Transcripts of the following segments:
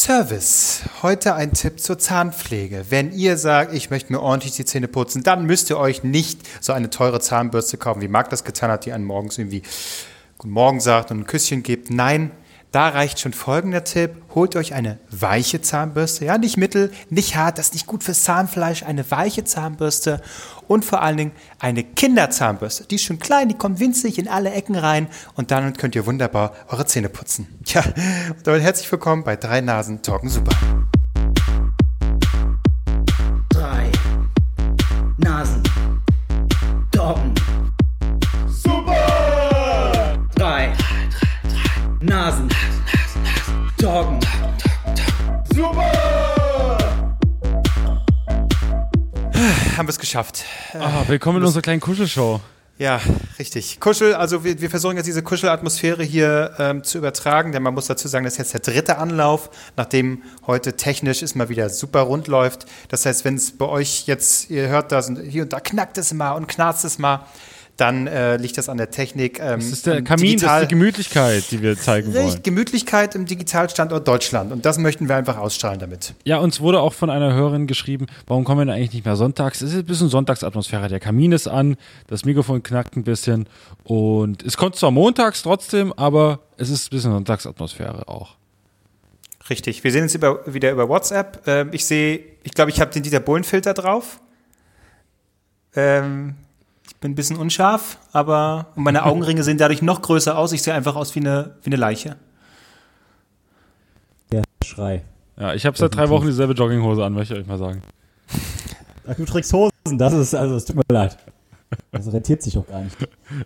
Service. Heute ein Tipp zur Zahnpflege. Wenn ihr sagt, ich möchte mir ordentlich die Zähne putzen, dann müsst ihr euch nicht so eine teure Zahnbürste kaufen, wie Marc das getan hat, die einen morgens irgendwie Guten Morgen sagt und ein Küsschen gibt. Nein, da reicht schon folgender Tipp. Holt euch eine weiche Zahnbürste. Ja, nicht mittel, nicht hart, das ist nicht gut fürs Zahnfleisch. Eine weiche Zahnbürste und vor allen Dingen eine Kinderzahnbürste. Die ist schon klein, die kommt winzig in alle Ecken rein und dann könnt ihr wunderbar eure Zähne putzen. Ja, und damit herzlich willkommen bei Drei Nasen Talken Super. Drei Nasen. Talken. Haben wir es geschafft. Ah, willkommen in unserer kleinen Kuschelshow. Ja, richtig. Kuschel, also wir, wir versuchen jetzt diese Kuschelatmosphäre hier ähm, zu übertragen, denn man muss dazu sagen, das ist jetzt der dritte Anlauf, nachdem heute technisch es mal wieder super rund läuft. Das heißt, wenn es bei euch jetzt, ihr hört das und hier und da knackt es mal und knarzt es mal, dann äh, liegt das an der Technik. Ähm, Das ist der am Kamin, das Digital- ist die Gemütlichkeit, die wir zeigen wollen. Gemütlichkeit im Digitalstandort Deutschland. Und das möchten wir einfach ausstrahlen damit. Ja, uns wurde auch von einer Hörerin geschrieben, warum kommen wir denn eigentlich nicht mehr sonntags? Es ist ein bisschen Sonntagsatmosphäre. Der Kamin ist an, das Mikrofon knackt ein bisschen und es kommt zwar montags trotzdem, aber es ist ein bisschen Sonntagsatmosphäre auch. Richtig. Wir sehen uns über, wieder über WhatsApp. Ähm, ich sehe, ich glaube, ich habe den Dieter Bohlen-Filter drauf. Ähm, bin ein bisschen unscharf, aber und meine Augenringe sehen dadurch noch größer aus. Ich sehe einfach aus wie eine, wie eine Leiche. Der Schrei. Ja, ich habe seit drei Wochen dieselbe Jogginghose an, möchte ich euch mal sagen. Ach, du trägst Hosen, das ist, also, es tut mir leid. Das rentiert sich auch gar nicht.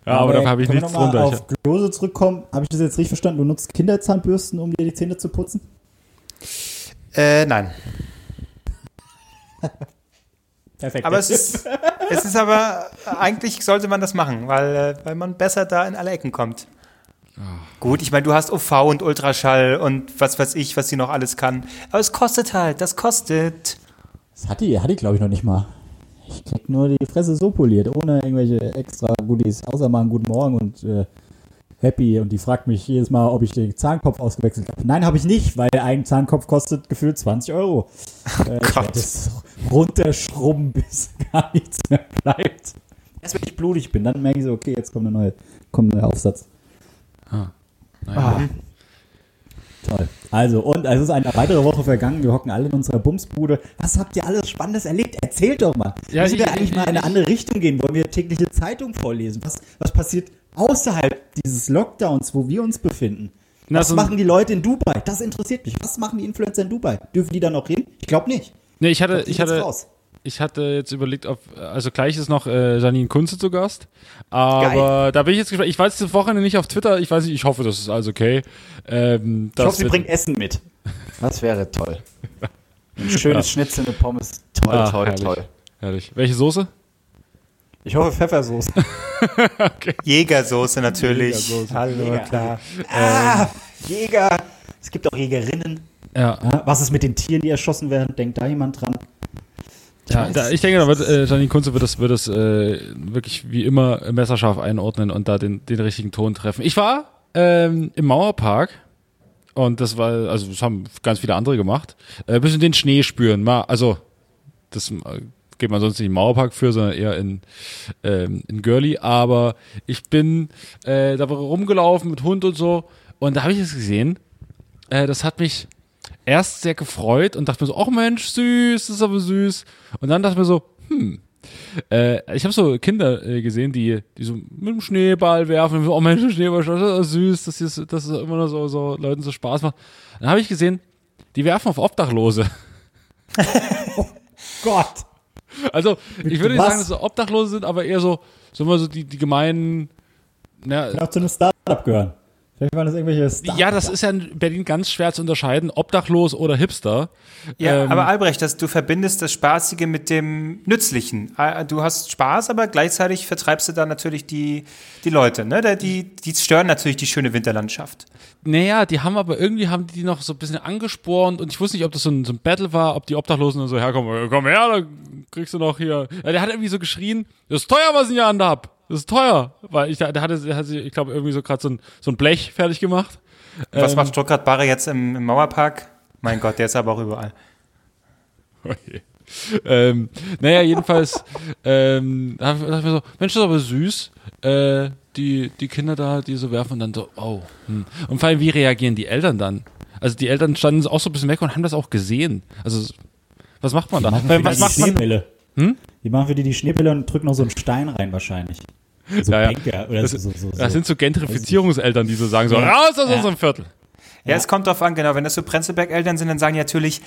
Ja, aber, dafür habe ich nichts drunter. Auf Klose zurückkommen. Habe ich das jetzt richtig verstanden? Du nutzt Kinderzahnbürsten, um dir die Zähne zu putzen? Äh, nein. Perfekt. Aber es ist, es ist aber, eigentlich sollte man das machen, weil, äh, weil man besser da in alle Ecken kommt. Gut, ich meine, du hast UV und Ultraschall und was weiß ich, was sie noch alles kann. Aber es kostet halt, das kostet. Das hat die, hat die glaube ich, noch nicht mal. Ich krieg nur die Fresse so poliert, ohne irgendwelche extra Goodies, außer mal einen guten Morgen und äh, happy. Und die fragt mich jedes Mal, ob ich den Zahnkopf ausgewechselt habe. Nein, habe ich nicht, weil ein Zahnkopf kostet gefühlt 20 Euro. Äh, ich werde das runterschrubben, bis gar nichts mehr bleibt. Erst wenn ich blutig bin, dann merke ich so, okay, jetzt kommt ein neuer, kommt ein neuer Aufsatz. naja. Toll. Also, und es ist eine weitere Woche vergangen. Wir hocken alle in unserer Bumsbude. Was habt ihr alles Spannendes erlebt? Erzählt doch mal. Ja, Müssen wir ich- eigentlich ich- mal in eine andere Richtung gehen? Wollen wir tägliche Zeitung vorlesen? Was, was passiert außerhalb dieses Lockdowns, wo wir uns befinden? Na, Was so- machen die Leute in Dubai? Das interessiert mich. Was machen die Influencer in Dubai? Dürfen die da noch hin? Ich glaube nicht. Nee, ich hatte, ich hatte, raus. ich hatte jetzt überlegt, ob, also gleich ist noch äh, Janine Kunze zu Gast. Aber da bin ich jetzt gespannt. Ich jetzt das Wochenende nicht auf Twitter. Ich weiß nicht, ich hoffe, das ist alles okay. Ähm, Ich hoffe, sie bringt Essen mit. Das wäre toll. Ein schönes Schnitzel mit Pommes. Toll, Ah, toll, herrlich. toll. Herrlich. Welche Soße? Ich hoffe Pfeffersoße. Jägersoße natürlich. Jägersoße. Hallo, Jäger. klar. Ah, Jäger. Es gibt auch Jägerinnen. Ja. Was ist mit den Tieren, die erschossen werden? Denkt da jemand dran? Ja, da, ich denke, da wird äh, Janine Kunze wird das, wird das äh, wirklich wie immer messerscharf einordnen und da den, den richtigen Ton treffen. Ich war ähm, im Mauerpark und das war, also das haben ganz viele andere gemacht. Äh, bisschen den Schnee spüren. Mal, also das äh, geht man sonst nicht im Mauerpark für, sondern eher in, ähm, in Görli. Aber ich bin äh, da rumgelaufen mit Hund und so und da habe ich es gesehen. Äh, das hat mich erst sehr gefreut und dachte mir so, ach Mensch, süß, das ist aber süß. Und dann dachte ich mir so, hm. Äh, ich habe so Kinder äh, gesehen, die, die so mit dem Schneeball werfen oh Mensch, Schneeball, das ist süß, dass das, das immer noch so, so Leuten so Spaß macht. Dann habe ich gesehen, die werfen auf Obdachlose. Gott! Also, ich würde nicht was? sagen, dass sie Obdachlose sind, aber eher so, so mal so die, die gemeinen, na, Kann auch zu einem Startup gehören. Vielleicht waren das irgendwelche Startup. ja, das ist ja in Berlin ganz schwer zu unterscheiden, obdachlos oder Hipster. Ja, Ähm, aber Albrecht, das, du verbindest das Spaßige mit dem Nützlichen. Ah, Du hast Spaß, aber gleichzeitig vertreibst du da natürlich die, die Leute. Ne? Die, die stören natürlich die schöne Winterlandschaft. Naja, die haben aber irgendwie haben die noch so ein bisschen angespornt und ich wusste nicht, ob das so ein, so ein Battle war, ob die Obdachlosen dann so herkommen, komm her, dann kriegst du noch hier. Ja, der hat irgendwie so geschrien, das ist teuer, was ich hier anhab. Das ist teuer. Weil ich, der hatte, der hatte ich glaube, irgendwie so gerade so ein, so ein Blech fertig gemacht. Was Ähm, macht Stuttgart Barre jetzt im, im Mauerpark? Mein Gott, der ist aber auch überall. Okay. ähm, naja, jedenfalls ähm, da dachte ich mir so, Mensch, das ist aber süß. Äh, die, die Kinder da, die so werfen und dann so, oh. Hm. Und vor allem, wie reagieren die Eltern dann? Also die Eltern standen auch so ein bisschen weg und haben das auch gesehen. Also was macht man da? Die machen Weil, für was die macht man? Schneepille. Hm? Die machen für die die Schneepille und drücken noch so einen Stein rein wahrscheinlich. So Ja, ja. Bänke oder Das, so, so, so, das sind so Gentrifizierungseltern, die so sagen so, Ja. raus aus Ja. unserem Viertel. Ja, es kommt drauf an, genau. Wenn das so Prenzlberg-Eltern sind, dann sagen die natürlich,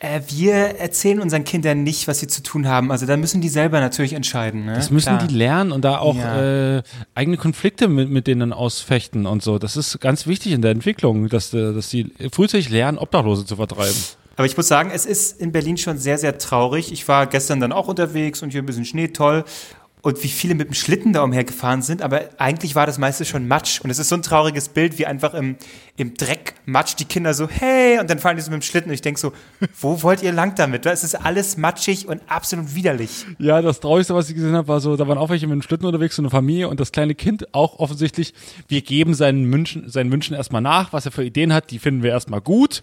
äh, wir erzählen unseren Kindern nicht, was sie zu tun haben. Also da müssen die selber natürlich entscheiden. Ne? Das müssen Klar. die lernen und da auch Ja. äh, eigene Konflikte mit, mit denen ausfechten und so. Das ist ganz wichtig in der Entwicklung, dass, äh, dass sie frühzeitig lernen, Obdachlose zu vertreiben. Aber ich muss sagen, es ist in Berlin schon sehr, sehr traurig. Ich war gestern dann auch unterwegs und hier ein bisschen Schnee, toll. Und wie viele mit dem Schlitten da umhergefahren sind, aber eigentlich war das meiste schon Matsch. Und es ist so ein trauriges Bild, wie einfach im, im Dreck Matsch die Kinder so, hey, und dann fahren die so mit dem Schlitten. Und ich denke so, wo wollt ihr lang damit? Es ist alles matschig und absolut widerlich. Ja, das Traurigste, was ich gesehen habe, war so, da waren auch welche mit dem Schlitten unterwegs, so eine Familie und das kleine Kind auch offensichtlich, wir geben seinen Wünschen, seinen Wünschen erstmal nach, was er für Ideen hat, die finden wir erstmal gut.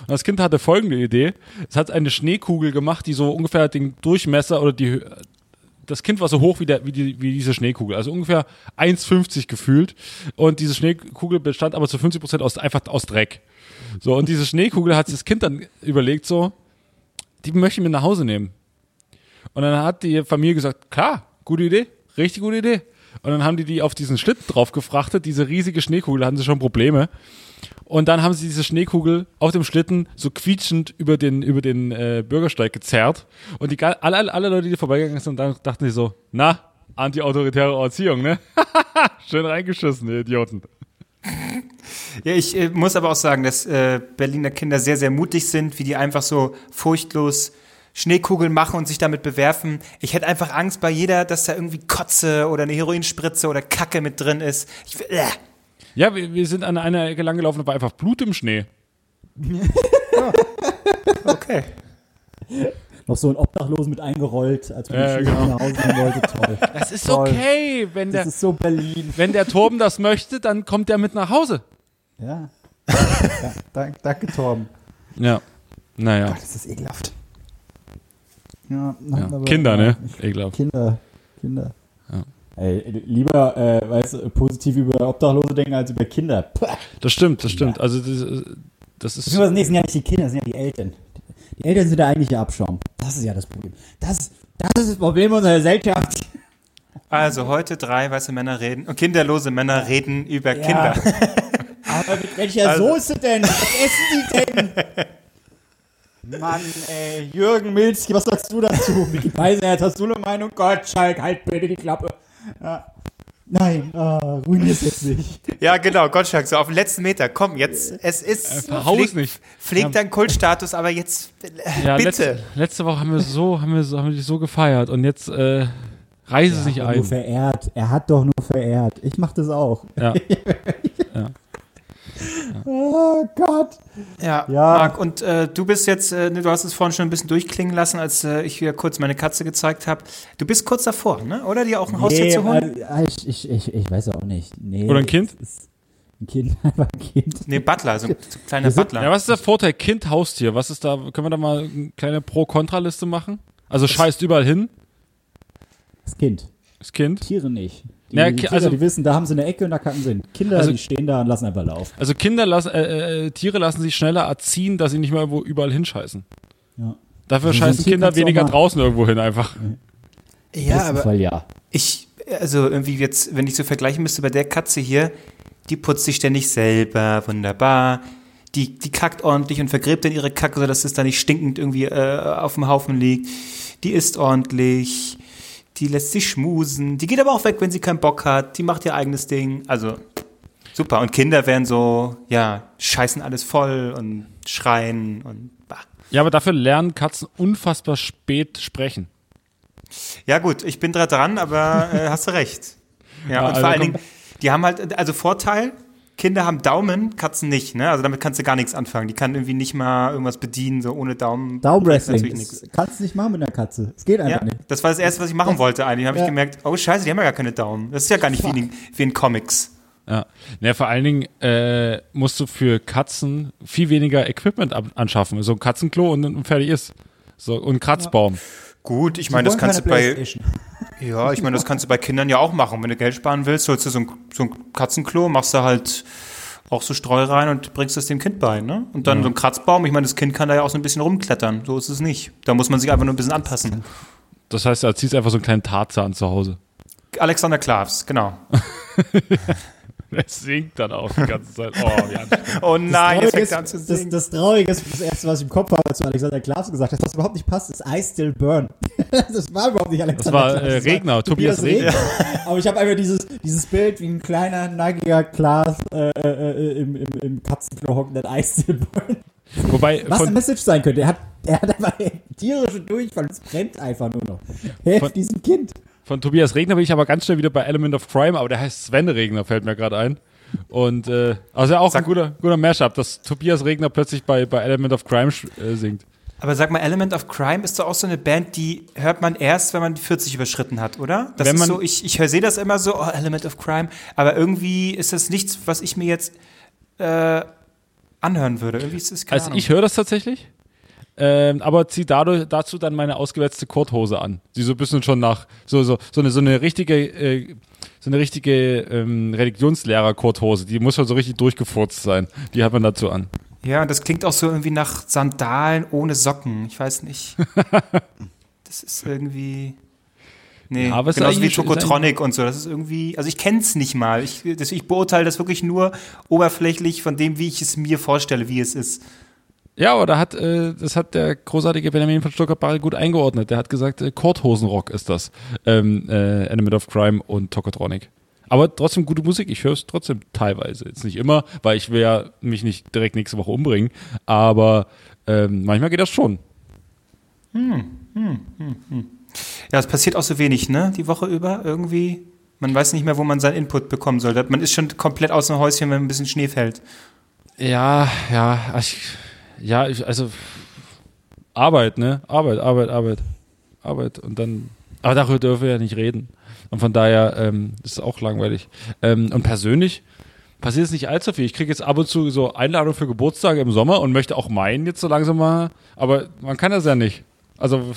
Und das Kind hatte folgende Idee. Es hat eine Schneekugel gemacht, die so ungefähr den Durchmesser oder die, das Kind war so hoch wie, der, wie, die, wie diese Schneekugel, also ungefähr 1,50 gefühlt. Und diese Schneekugel bestand aber zu 50 Prozent aus, einfach aus Dreck. So, und diese Schneekugel hat sich das Kind dann überlegt, so, die möchte ich mit nach Hause nehmen. Und dann hat die Familie gesagt, klar, gute Idee, richtig gute Idee. Und dann haben die die auf diesen Schlitten drauf gefrachtet, diese riesige Schneekugel, da hatten sie schon Probleme. Und dann haben sie diese Schneekugel auf dem Schlitten so quietschend über den, über den äh, Bürgersteig gezerrt. Und die, alle, alle, Leute, die vorbeigegangen sind, dachten sie so, na, anti-autoritäre Erziehung, ne? Schön reingeschissen, die Idioten. Ja, ich äh, muss aber auch sagen, dass äh, Berliner Kinder sehr, sehr mutig sind, wie die einfach so furchtlos Schneekugeln machen und sich damit bewerfen. Ich hätte einfach Angst bei jeder, dass da irgendwie Kotze oder eine Heroinspritze oder Kacke mit drin ist. Ich, äh. Ja, wir, wir sind an einer Ecke langgelaufen, da war einfach Blut im Schnee. Okay. Noch so ein Obdachlosen mit eingerollt, als man Ja, genau. Nach Hause nehmen wollte. Toll. Das ist Toll. okay, wenn Das der, ist so Berlin. wenn der Torben das möchte, dann kommt er mit nach Hause. Ja. ja danke, danke, Torben. Ja. Naja. Ach, das ist ekelhaft. Ja, Ja. aber- Kinder, ne? Ekelhaft. Kinder, Kinder. Ja. Ey, lieber, äh, weißt positiv über Obdachlose denken als über Kinder. Puh. Das stimmt, das stimmt. Also das, das ist. Beziehungsweise, nee, es sind ja nicht die Kinder, es sind ja die Eltern. Die Eltern sind der eigentliche Abschaum. Das ist ja das Problem. Das, das ist das Problem unserer Gesellschaft. Also heute drei weiße Männer reden und kinderlose Männer reden über Kinder. Aber mit welcher Also- Soße denn? Was essen die denn? Mann, ey, Jürgen Milzki, was sagst du dazu? Micky Beisenherz, hast du eine Meinung? Gott, Schalk, halt bitte die Klappe. Ja. Nein, ah, ruinier's jetzt nicht. Ja, genau, Gottschalk, so auf den letzten Meter. Komm, jetzt, es ist. Äh, verhaus pflegt- nicht. Pflegt deinen Kultstatus, aber jetzt, äh, ja, bitte. Letzte, letzte Woche haben wir so, haben wir, so, haben wir dich so gefeiert und jetzt äh, reiße es nicht Nur ein. verehrt. Er hat doch nur verehrt. Ich mach das auch. Ja. Oh Gott. Ja, Ja. Marc, und äh, du bist jetzt, äh, du hast es vorhin schon ein bisschen durchklingen lassen, als äh, ich wieder kurz meine Katze gezeigt habe. Du bist kurz davor, ne? Oder dir auch ein Haustier zu holen? äh, ich, ich, ich, ich weiß auch nicht. Nee, Oder ein Kind? ein Kind, einfach ein Kind. Nee, Butler, so ein so ein kleiner Butler. ja, was ist der Vorteil Kind, Haustier? Was ist da, können wir da mal eine kleine Pro-Kontra-Liste machen? Also scheißt überall hin, Das Kind. das Kind. Tiere nicht. Die, Ja, Tiere, also- die wissen, da haben sie eine Ecke und da kacken sie hin. Kinder, Also- die stehen da und lassen einfach laufen. Also Kinder lassen, äh, äh, Tiere lassen sich schneller erziehen, dass sie nicht mehr irgendwo überall hinscheißen. Ja. Dafür Also scheißen Kinder weniger draußen irgendwo hin einfach. Ja, aber Fall ja. ich, also irgendwie jetzt, wenn ich so vergleichen müsste bei der Katze hier, die putzt sich ständig selber, wunderbar. Die, die kackt ordentlich und vergräbt dann ihre Kacke, sodass es da nicht stinkend irgendwie äh, auf dem Haufen liegt. Die isst ordentlich. Die lässt sich schmusen. Die geht aber auch weg, wenn sie keinen Bock hat. Die macht ihr eigenes Ding. Also super. Und Kinder werden so, ja, scheißen alles voll und schreien und bah. Ja, aber dafür lernen Katzen unfassbar spät sprechen. Ja gut, ich bin da dran, aber äh, hast du recht. Ja, Ja, und also vor allen Dingen, die haben halt, also Vorteil, Kinder haben Daumen, Katzen nicht, ne? Also damit kannst du gar nichts anfangen. Die kann irgendwie nicht mal irgendwas bedienen, so ohne Daumen. Daumenwrestling. Natürlich nichts. kannst du nicht machen mit einer Katze. Es geht einfach Ja, nicht. das war das Erste, was ich machen wollte eigentlich. habe ich Ja. gemerkt, oh scheiße, die haben ja gar keine Daumen. Das ist ja gar nicht wie in, wie in Comics. Ja. ja, vor allen Dingen äh, musst du für Katzen viel weniger Equipment ab- anschaffen. So ein Katzenklo und, und fertig ist. So, und ein Kratzbaum. Gut, ich meine, das kannst du bei. Ja, ich meine, das kannst du bei Kindern ja auch machen. Wenn du Geld sparen willst, holst du so ein, so ein Katzenklo, machst du halt auch so Streu rein und bringst es dem Kind bei, ne? Und dann so ein Kratzbaum, ich meine, das Kind kann da ja auch so ein bisschen rumklettern. So ist es nicht. Da muss man sich einfach nur ein bisschen anpassen. Das heißt, du erziehst einfach so einen kleinen Tarzan zu Hause. Alexander Klavs, genau. Er singt dann auch die ganze Zeit. Oh. Oh nein, jetzt Traurige fängt ist, zu das, das Traurige ist, das erste, was ich im Kopf habe, als du Alexander Klaas gesagt hast, was überhaupt nicht passt, ist I Still Burn. das war überhaupt nicht Alexander Das war, Klaas, äh, Regner, Tobias Regner. Aber ich habe einfach dieses, dieses Bild, wie ein kleiner, nackiger Klaas äh, äh, äh, im, im, im Katzenklo hocken, I Still Burn. Wobei, Was eine Message sein könnte. Er hat, er hat einfach tierische Durchfall. Es brennt einfach nur noch. Helft diesem Kind. Von Tobias Regner bin ich aber ganz schnell wieder bei Element of Crime, aber der heißt Sven Regner, fällt mir gerade ein. Und äh, also auch ein guter, guter Mashup, dass Tobias Regner plötzlich bei, bei Element of Crime äh, singt. Aber sag mal, Element of Crime ist doch auch so eine Band, die hört man erst, wenn man die 40 überschritten hat, oder? Das Wenn ist man- so, ich, ich sehe das immer so, oh, Element of Crime, aber irgendwie ist das nichts, was ich mir jetzt äh, anhören würde. Irgendwie ist das keine Also Ahnung. ich höre das tatsächlich, ähm, aber zieh dadurch, dazu dann meine ausgewetzte Korthose an, die so ein bisschen schon nach so so so eine so eine richtige äh, so eine richtige ähm, Religionslehrer-Korthose, die muss schon so richtig durchgefurzt sein. Die hat man dazu an. Ja, und das klingt auch so irgendwie nach Sandalen ohne Socken. Ich weiß nicht. das ist irgendwie. Nee, Ja, genauso wie Tokotronic und so. Das ist irgendwie, also ich kenne es nicht mal. Ich, ich beurteile das wirklich nur oberflächlich von dem, wie ich es mir vorstelle, wie es ist. Ja, aber da hat, äh, das hat der großartige Benjamin von Stuttgart-Barre gut eingeordnet. Der hat gesagt, äh, Korthosenrock ist das. Ähm, äh, Element of Crime und Tokotronic. Aber trotzdem gute Musik. Ich höre es trotzdem teilweise. Jetzt nicht immer, weil ich will ja mich nicht direkt nächste Woche umbringen. Aber ähm, manchmal geht das schon. Ja, es passiert auch so wenig, ne? Die Woche über irgendwie. Man weiß nicht mehr, wo man seinen Input bekommen soll. Man ist schon komplett aus dem Häuschen, wenn ein bisschen Schnee fällt. Ja, ja, ich, ja, ich, also Arbeit, ne? Arbeit, Arbeit, Arbeit, Arbeit. Und dann, aber darüber dürfen wir ja nicht reden. Und von daher ähm, ist es auch langweilig. Ähm, und persönlich passiert es nicht allzu viel. Ich kriege jetzt ab und zu so Einladungen für Geburtstage im Sommer und möchte auch meinen jetzt so langsam mal, aber man kann das ja nicht. Also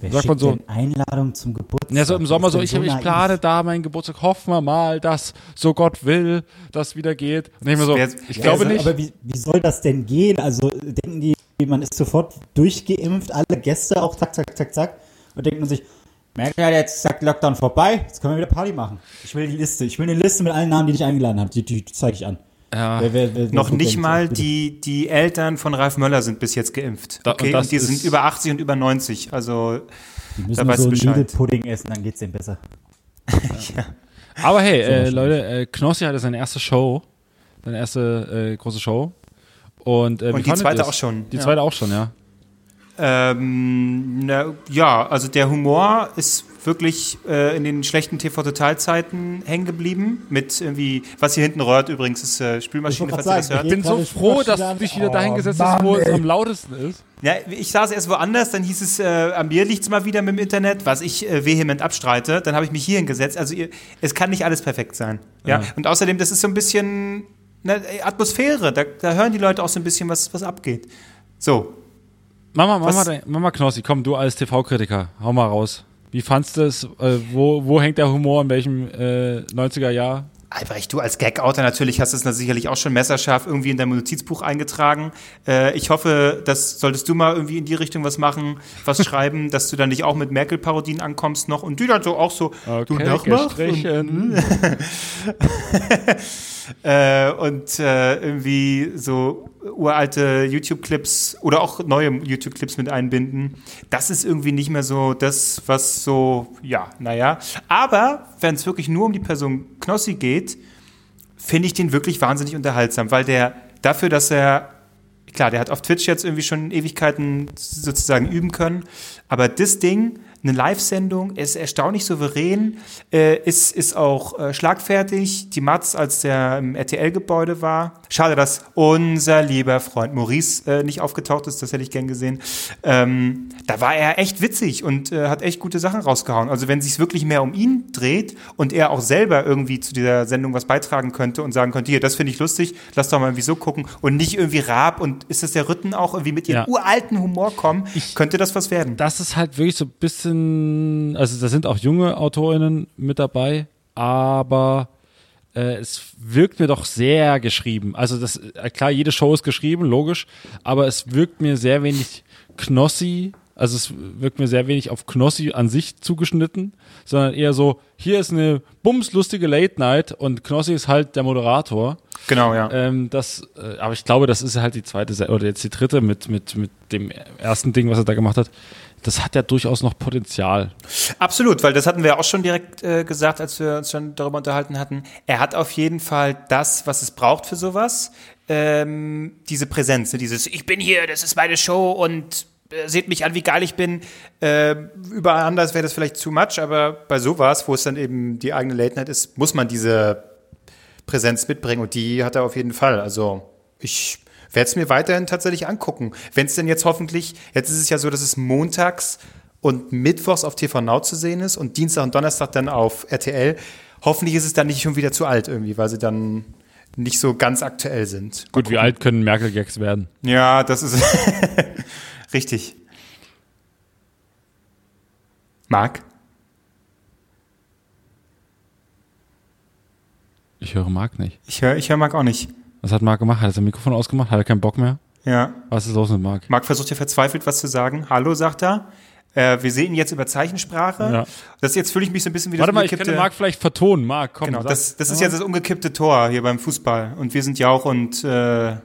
Wer Sagt man so- denn Einladung zum Geburtstag? ja, so im Sommer so, ich, ich naiv? plane da meinen Geburtstag, hoffen wir mal, dass so Gott will, dass wieder geht. Und ich mir so, Wer- ich wer- glaube also, nicht. Aber wie, wie soll das denn gehen? Also denken die, man ist sofort durchgeimpft, alle Gäste auch zack, zack, zack, zack. Und denkt man sich, merkt ja, jetzt sagt Lockdown vorbei, jetzt können wir wieder Party machen. Ich will die Liste. Ich will eine Liste mit allen Namen, die ich eingeladen habe. Die, die zeige ich an. Ja. Wer- wer- wer- Noch nicht mal die, die Eltern von Ralf Möller sind bis jetzt geimpft. Da- Okay, und und die sind über 80 und über 90. Also, Die da müssen weißt so du einen Bescheid. Nudelpudding essen, dann geht's denen besser. Aber hey, äh. Leute, äh, Knossi hatte seine erste Show, seine erste äh, große Show. Und, äh, Und die zweite auch schon, Die ja. zweite auch schon, ja. ähm, na, ja, also der Humor ist wirklich äh, in den schlechten TV-Totalzeiten hängen geblieben. Mit irgendwie, was hier hinten röhrt übrigens, ist äh, Spülmaschine, falls ihr das hört. Ich bin so froh, dass du dich wieder dahin Oh, gesetzt hast, wo es am lautesten ist. Ja, ich saß erst woanders, dann hieß es, äh, an mir liegt's mal wieder mit dem Internet, was ich äh, vehement abstreite. Dann habe ich mich hier hingesetzt. Also ihr, es kann nicht alles perfekt sein. Ja? Ja. Und außerdem, das ist so ein bisschen ne, Atmosphäre. Da, da hören die Leute auch so ein bisschen, was, was abgeht. So, Mama, Mama, Mama Knossi, komm, du als TV-Kritiker, hau mal raus. Wie fandst du es? Äh, wo, wo hängt der Humor in welchem äh, 90er Jahr? Albrecht, du als Gag-Autor natürlich hast es sicherlich auch schon messerscharf irgendwie in dein Notizbuch eingetragen. Äh, ich hoffe, dass solltest du mal irgendwie in die Richtung was machen, was schreiben, dass du dann nicht auch mit Merkel-Parodien ankommst noch und die dann so auch so du nachmachst. äh, und äh, irgendwie so uralte YouTube-Clips oder auch neue YouTube-Clips mit einbinden. Das ist irgendwie nicht mehr so das, was so, ja, naja. Aber wenn es wirklich nur um die Person Knossi geht, finde ich den wirklich wahnsinnig unterhaltsam, weil der dafür, dass er klar, der hat auf Twitch jetzt irgendwie schon Ewigkeiten sozusagen üben können, aber das Ding eine Live-Sendung, ist erstaunlich souverän, äh, ist, ist auch äh, schlagfertig. Die Matz, als der im RTL-Gebäude war. Schade, dass unser lieber Freund Maurice äh, nicht aufgetaucht ist, das hätte ich gern gesehen. Ähm, da war er echt witzig und äh, hat echt gute Sachen rausgehauen. Also wenn sich wirklich mehr um ihn dreht und er auch selber irgendwie zu dieser Sendung was beitragen könnte und sagen könnte, hier, das finde ich lustig, lass doch mal irgendwie so gucken und nicht irgendwie Raab und ist das der Rütten auch irgendwie mit ihrem Ja. uralten Humor kommen, könnte das was werden. das ist halt wirklich so ein bisschen, also da sind auch junge AutorInnen mit dabei, aber äh, es wirkt mir doch sehr geschrieben. Also das, äh, klar, jede Show ist geschrieben, logisch, aber es wirkt mir sehr wenig Knossi, also es wirkt mir sehr wenig auf Knossi an sich zugeschnitten, sondern eher so, hier ist eine bumslustige Late Night und Knossi ist halt der Moderator. Genau, ja. Ähm, das, äh, aber ich glaube, das ist halt die zweite oder jetzt die dritte mit, mit, mit dem ersten Ding, was er da gemacht hat. Das hat ja durchaus noch Potenzial. Absolut, weil das hatten wir auch schon direkt äh, gesagt, als wir uns schon darüber unterhalten hatten. Er hat auf jeden Fall das, was es braucht für sowas. Ähm, diese Präsenz, ne? dieses Ich bin hier, das ist meine Show und äh, seht mich an, wie geil ich bin. Äh, überall anders wäre das vielleicht too much, aber bei sowas, wo es dann eben die eigene Late Night ist, muss man diese Präsenz mitbringen und die hat er auf jeden Fall. Also ich werde es mir weiterhin tatsächlich angucken. Wenn es denn jetzt hoffentlich, jetzt ist es ja so, dass es montags und mittwochs auf TV Now zu sehen ist und Dienstag und Donnerstag dann auf RTL. Hoffentlich ist es dann nicht schon wieder zu alt irgendwie, weil sie dann nicht so ganz aktuell sind. Gut, wie alt können Merkel-Gags werden? Ja, das ist richtig. Marc? Ich höre Marc nicht. Ich höre ich hör Marc auch nicht. Was hat Marc gemacht? Hat er sein Mikrofon ausgemacht? Hat er keinen Bock mehr? Ja. Was ist los mit Marc? Marc versucht ja verzweifelt was zu sagen. Hallo, sagt er. Äh, wir sehen ihn jetzt über Zeichensprache. Ja. Das jetzt fühle ich mich so ein bisschen wie Warte das mal, ich könnte Marc vielleicht vertonen. Marc, komm. Genau, das, das ist jetzt das umgekippte Tor hier beim Fußball. Und wir sind Jauch und äh,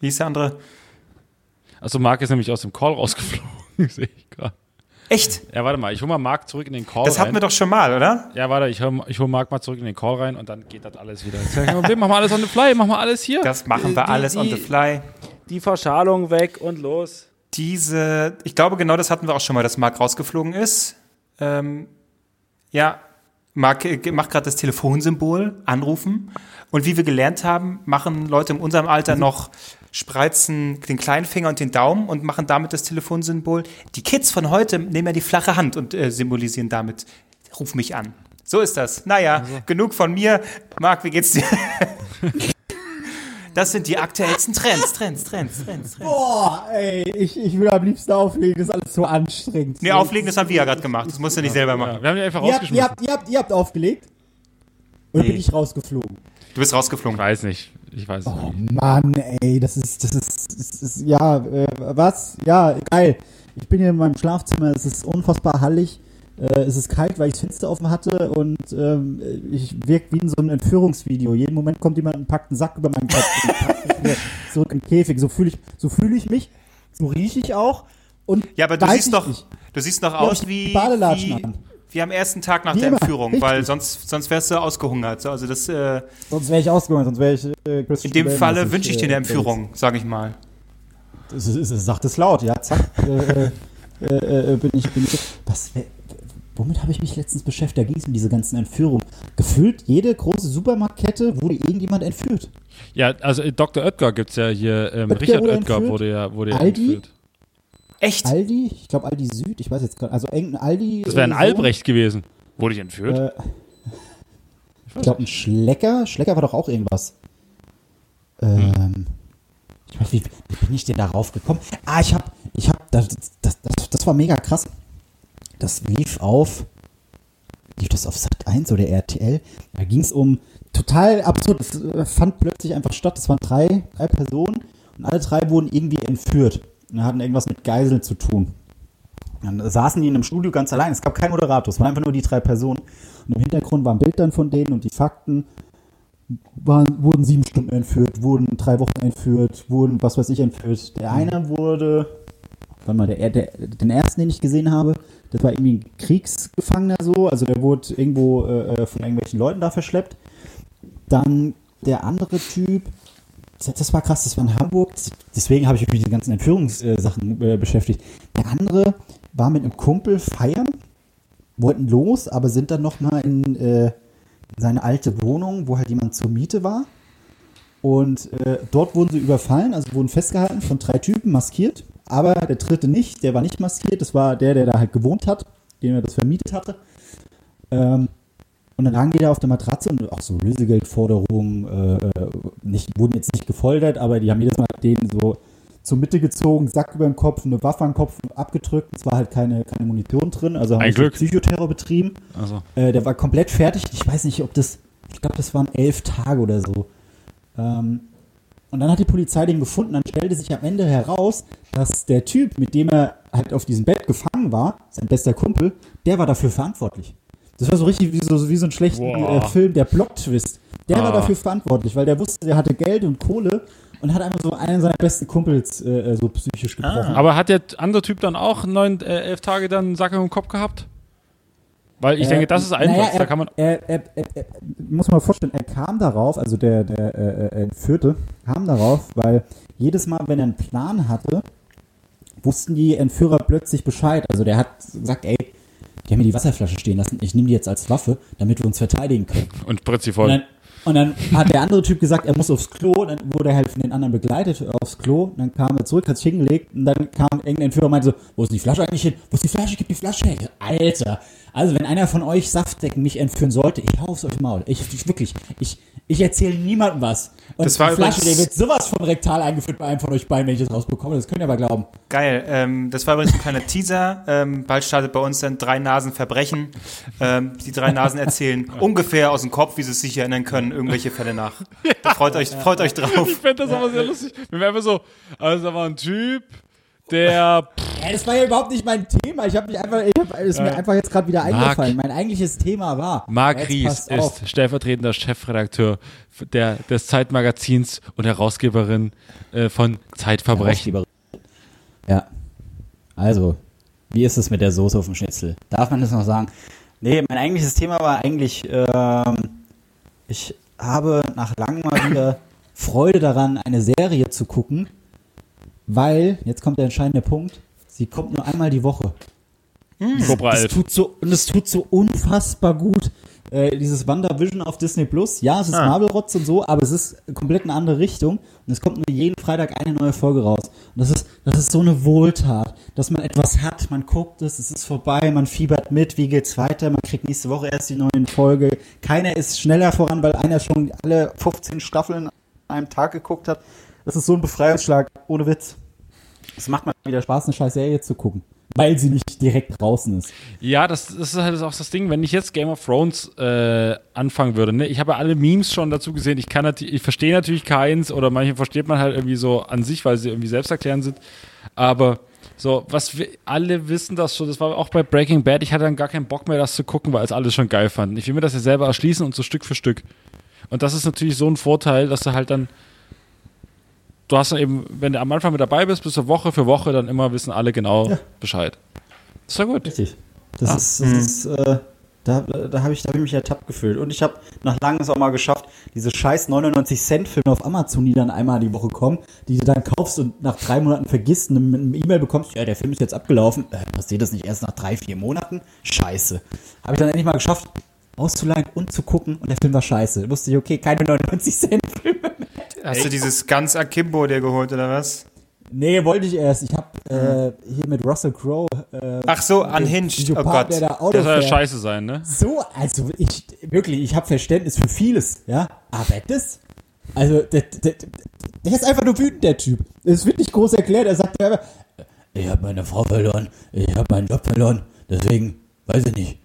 wie hieß der andere? Also Marc ist nämlich aus dem Call rausgeflogen, sehe ich gerade. Echt? Ja, warte mal, ich hole mal Marc zurück in den Call Das rein. hatten wir doch schon mal, oder? ja, warte, ich hole ich hol Marc mal zurück in den Call rein und dann geht das alles wieder. Das ist ja kein Problem, machen wir alles on the fly, machen wir alles hier. Das machen wir Die- alles on die- the fly. Die Verschalung weg und los. Diese, ich glaube genau das hatten wir auch schon mal, dass Marc rausgeflogen ist. Ähm, ja, Marc äh, macht gerade das Telefonsymbol, anrufen. Und wie wir gelernt haben, machen Leute in unserem Alter noch, spreizen den kleinen Finger und den Daumen und machen damit das Telefonsymbol. Die Kids von heute nehmen ja die flache Hand und äh, symbolisieren damit, ruf mich an. So ist das. Naja, genug von mir. Marc, wie geht's dir? Das sind die aktuellsten Trends, Trends, Trends, Trends, Trends. Boah, ey, ich, ich will am liebsten auflegen, das ist alles so anstrengend. Nee, auflegen, das haben wir ja gerade gemacht. Das musst du nicht selber machen. Ja, wir haben die einfach Ihr habt, ihr, rausgeschmissen. habt, ihr, habt, ihr habt aufgelegt? Oder Nee. bin ich rausgeflogen? Du bist rausgeflogen. Ich weiß nicht. Ich weiß nicht. Oh Mann, ey, das ist, das ist, das ist ja, äh, was? Ja, geil. Ich bin hier in meinem Schlafzimmer, es ist unfassbar hallig. Äh, es ist kalt, weil ich das Fenster offen hatte und ähm, ich wirke wie in so einem Entführungsvideo. Jeden Moment kommt jemand und packt einen Sack über meinen Kopf und packt mich wieder zurück in den Käfig. So fühle ich, so fühle ich mich, so rieche ich auch. Und Ja, aber du siehst doch, nicht. du siehst doch aus ich wie, Badelatschen wie, an. Wie am ersten Tag nach Wie der immer, Entführung, richtig. weil sonst, sonst wärst du ausgehungert. So, Also das, äh, Sonst wäre ich ausgegangen, sonst wäre ich äh, Christian in dem Falle wünsche ich dir äh, eine Entführung, sage ich mal. Das ist, ist, sagt es laut, ja, zack. äh, äh, äh, bin ich, bin ich. Was, womit habe ich mich letztens beschäftigt? Da ging es um diese ganzen Entführungen. Gefühlt jede große Supermarktkette wurde irgendjemand entführt. Ja, also äh, Dr. Oetker gibt's ja hier. Ähm, Oetker Richard wurde Oetker entführt. wurde ja, wurde ja Aldi? entführt. Echt? Aldi, ich glaube Aldi Süd, ich weiß jetzt gerade, also irgendein Aldi. Das wäre ein Albrecht gewesen. Wurde ich entführt? Äh, ich glaube ein Schlecker. Schlecker war doch auch irgendwas. Ähm, ich weiß, wie, wie bin ich denn darauf gekommen? Ah, ich habe, ich habe, das, das, das, das war mega krass. Das lief auf, lief das auf Sat 1 oder RTL? Da ging es um total absurd. Es äh, fand plötzlich einfach statt. Es waren drei, drei Personen und alle drei wurden irgendwie entführt und hatten irgendwas mit Geiseln zu tun. Dann saßen die in einem Studio ganz allein. Es gab keinen Moderator, es waren einfach nur die drei Personen. Und im Hintergrund war ein Bild dann von denen und die Fakten. Waren, wurden sieben Stunden entführt, wurden drei Wochen entführt, wurden was weiß ich entführt. Der eine wurde, warte mal, der, der, den ersten, den ich gesehen habe, das war irgendwie ein Kriegsgefangener so, also der wurde irgendwo äh, von irgendwelchen Leuten da verschleppt. Dann der andere Typ, das, war krass, das war in Hamburg. Deswegen habe ich mich mit den ganzen Entführungssachen äh, beschäftigt. Der andere war mit einem Kumpel feiern, wollten los, aber sind dann nochmal in, äh, in seine alte Wohnung, wo halt jemand zur Miete war. Und äh, dort wurden sie überfallen, also wurden festgehalten von drei Typen, maskiert. Aber der dritte nicht, der war nicht maskiert, das war der, der da halt gewohnt hat, dem er das vermietet hatte. Ähm, und dann lagen die da auf der Matratze und auch so Lösegeldforderungen, äh, nicht, wurden jetzt nicht gefoltert, aber die haben jedes Mal den so zur Mitte gezogen, Sack über den Kopf, eine Waffe am Kopf abgedrückt. Es war halt keine, keine Munition drin, also haben Ein sie Glück. Psychoterror betrieben. Also. Äh, der war komplett fertig. Ich weiß nicht, ob das, ich glaube, das waren elf Tage oder so. Ähm, und dann hat die Polizei den gefunden. Dann stellte sich am Ende heraus, dass der Typ, mit dem er halt auf diesem Bett gefangen war, sein bester Kumpel, der war dafür verantwortlich. Das war so richtig wie so, wie so ein schlechter äh, Film, der Plot-Twist. Der war Ah. dafür verantwortlich, weil der wusste, der hatte Geld und Kohle und hat einfach so einen seiner besten Kumpels äh, so psychisch gebrochen. Aber hat der andere Typ dann auch neun, äh, elf Tage dann einen Sack im Kopf gehabt? Weil ich Äh, denke, das ist einfach. naja, er, da kann man. Er, er, er, er, muss man mal vorstellen, er kam darauf, also der, der äh, äh, Entführte kam darauf, weil jedes Mal, wenn er einen Plan hatte, wussten die Entführer plötzlich Bescheid. Also der hat gesagt, ey, die haben mir die Wasserflasche stehen lassen, ich nehme die jetzt als Waffe, damit wir uns verteidigen können. Und Britzi Und voll. dann, und dann hat der andere Typ gesagt, er muss aufs Klo, dann wurde er halt von den anderen begleitet aufs Klo, dann kam er zurück, hat sich hingelegt und dann kam irgendein Entführer und meinte so, wo ist die Flasche eigentlich hin? Wo ist die Flasche? Gib die Flasche her. Alter, also wenn einer von euch Saftdecken mich entführen sollte, ich hau aufs euch Maul. Ich, ich wirklich, ich, ich erzähle niemandem was. Und Das war die Flasche, übrigens- der wird sowas von rektal eingeführt bei einem von euch beiden, wenn ich das rausbekomme. Das könnt ihr aber glauben. Geil. Ähm, das war übrigens ein kleiner Teaser. Ähm, bald startet bei uns dann drei Nasen Verbrechen. Ähm, die drei Nasen erzählen ungefähr aus dem Kopf, wie sie sich erinnern können, irgendwelche Fälle nach. Da freut euch, freut euch drauf. Ich fände das aber sehr lustig. Wir einfach so, also da war ein Typ, der. Ja, das war ja überhaupt nicht mein Thema. Ich habe mich einfach, ich hab, ist mir einfach jetzt gerade wieder eingefallen. Mein eigentliches Thema war. Marc Ries passt auf. ist stellvertretender Chefredakteur der, des Zeitmagazins und Herausgeberin äh, von Zeitverbrechen. Ja. Also, wie ist es mit der Soße auf dem Schnitzel? Darf man das noch sagen? Nee, mein eigentliches Thema war eigentlich, ähm, ich habe nach langem mal wieder Freude daran, eine Serie zu gucken, weil, jetzt kommt der entscheidende Punkt, sie kommt nur einmal die Woche. Cobra Das 11. tut so, und es tut so unfassbar gut. Äh, dieses WandaVision auf Disney Plus, ja, es ist Ah. Marvel-Rotz und so, aber es ist komplett eine andere Richtung. Und es kommt nur jeden Freitag eine neue Folge raus. Und das ist, das ist so eine Wohltat, dass man etwas hat, man guckt es, es ist vorbei, man fiebert mit, wie geht's weiter, man kriegt nächste Woche erst die neue Folge. Keiner ist schneller voran, weil einer schon alle 15 Staffeln an einem Tag geguckt hat. Das ist so ein Befreiungsschlag, ohne Witz. Es macht mal wieder Spaß, eine scheiß Serie zu gucken. Weil sie nicht direkt draußen ist. Ja, das, das ist halt auch das Ding, wenn ich jetzt Game of Thrones äh, anfangen würde. Ne? Ich habe ja alle Memes schon dazu gesehen. Ich kann natürlich, ich verstehe natürlich keins oder manche versteht man halt irgendwie so an sich, weil sie irgendwie selbsterklärend sind. Aber so, was wir alle wissen das schon, das war auch bei Breaking Bad, ich hatte dann gar keinen Bock mehr, das zu gucken, weil es alle schon geil fanden. Ich will mir das ja selber erschließen und so Stück für Stück. Und das ist natürlich so ein Vorteil, dass du halt dann du hast dann eben, wenn du am Anfang mit dabei bist, bist du Woche für Woche dann immer wissen alle genau Bescheid. Das ist ja gut. Richtig. Das Ah. ist, das ist äh, da, da habe ich, da hab ich mich ertappt gefühlt. Und ich habe nach langem es auch mal geschafft, diese scheiß 99 Cent Filme auf Amazon, die dann einmal die Woche kommen, die du dann kaufst und nach drei Monaten vergisst und mit einem E-Mail bekommst, ja, der Film ist jetzt abgelaufen. Äh, passiert das nicht erst nach drei, vier Monaten? Scheiße. Habe ich dann endlich mal geschafft, auszuleihen und zu gucken und der Film war scheiße. Da wusste ich, okay, keine 99 Cent Hast du dieses ganz Akimbo dir geholt, oder was? Nee, wollte ich erst. Ich habe äh, hier mit Russell Crowe. Äh, Ach so, unhinged. Oh Gott. Der da Auto Das soll ja scheiße sein, ne? So, also ich, wirklich, ich habe Verständnis für vieles, ja, aber das, also, der, der, der ist einfach nur wütend, der Typ. Es wird nicht groß erklärt, er sagt einfach, ich habe meine Frau verloren, ich habe meinen Job verloren, deswegen, weiß ich nicht,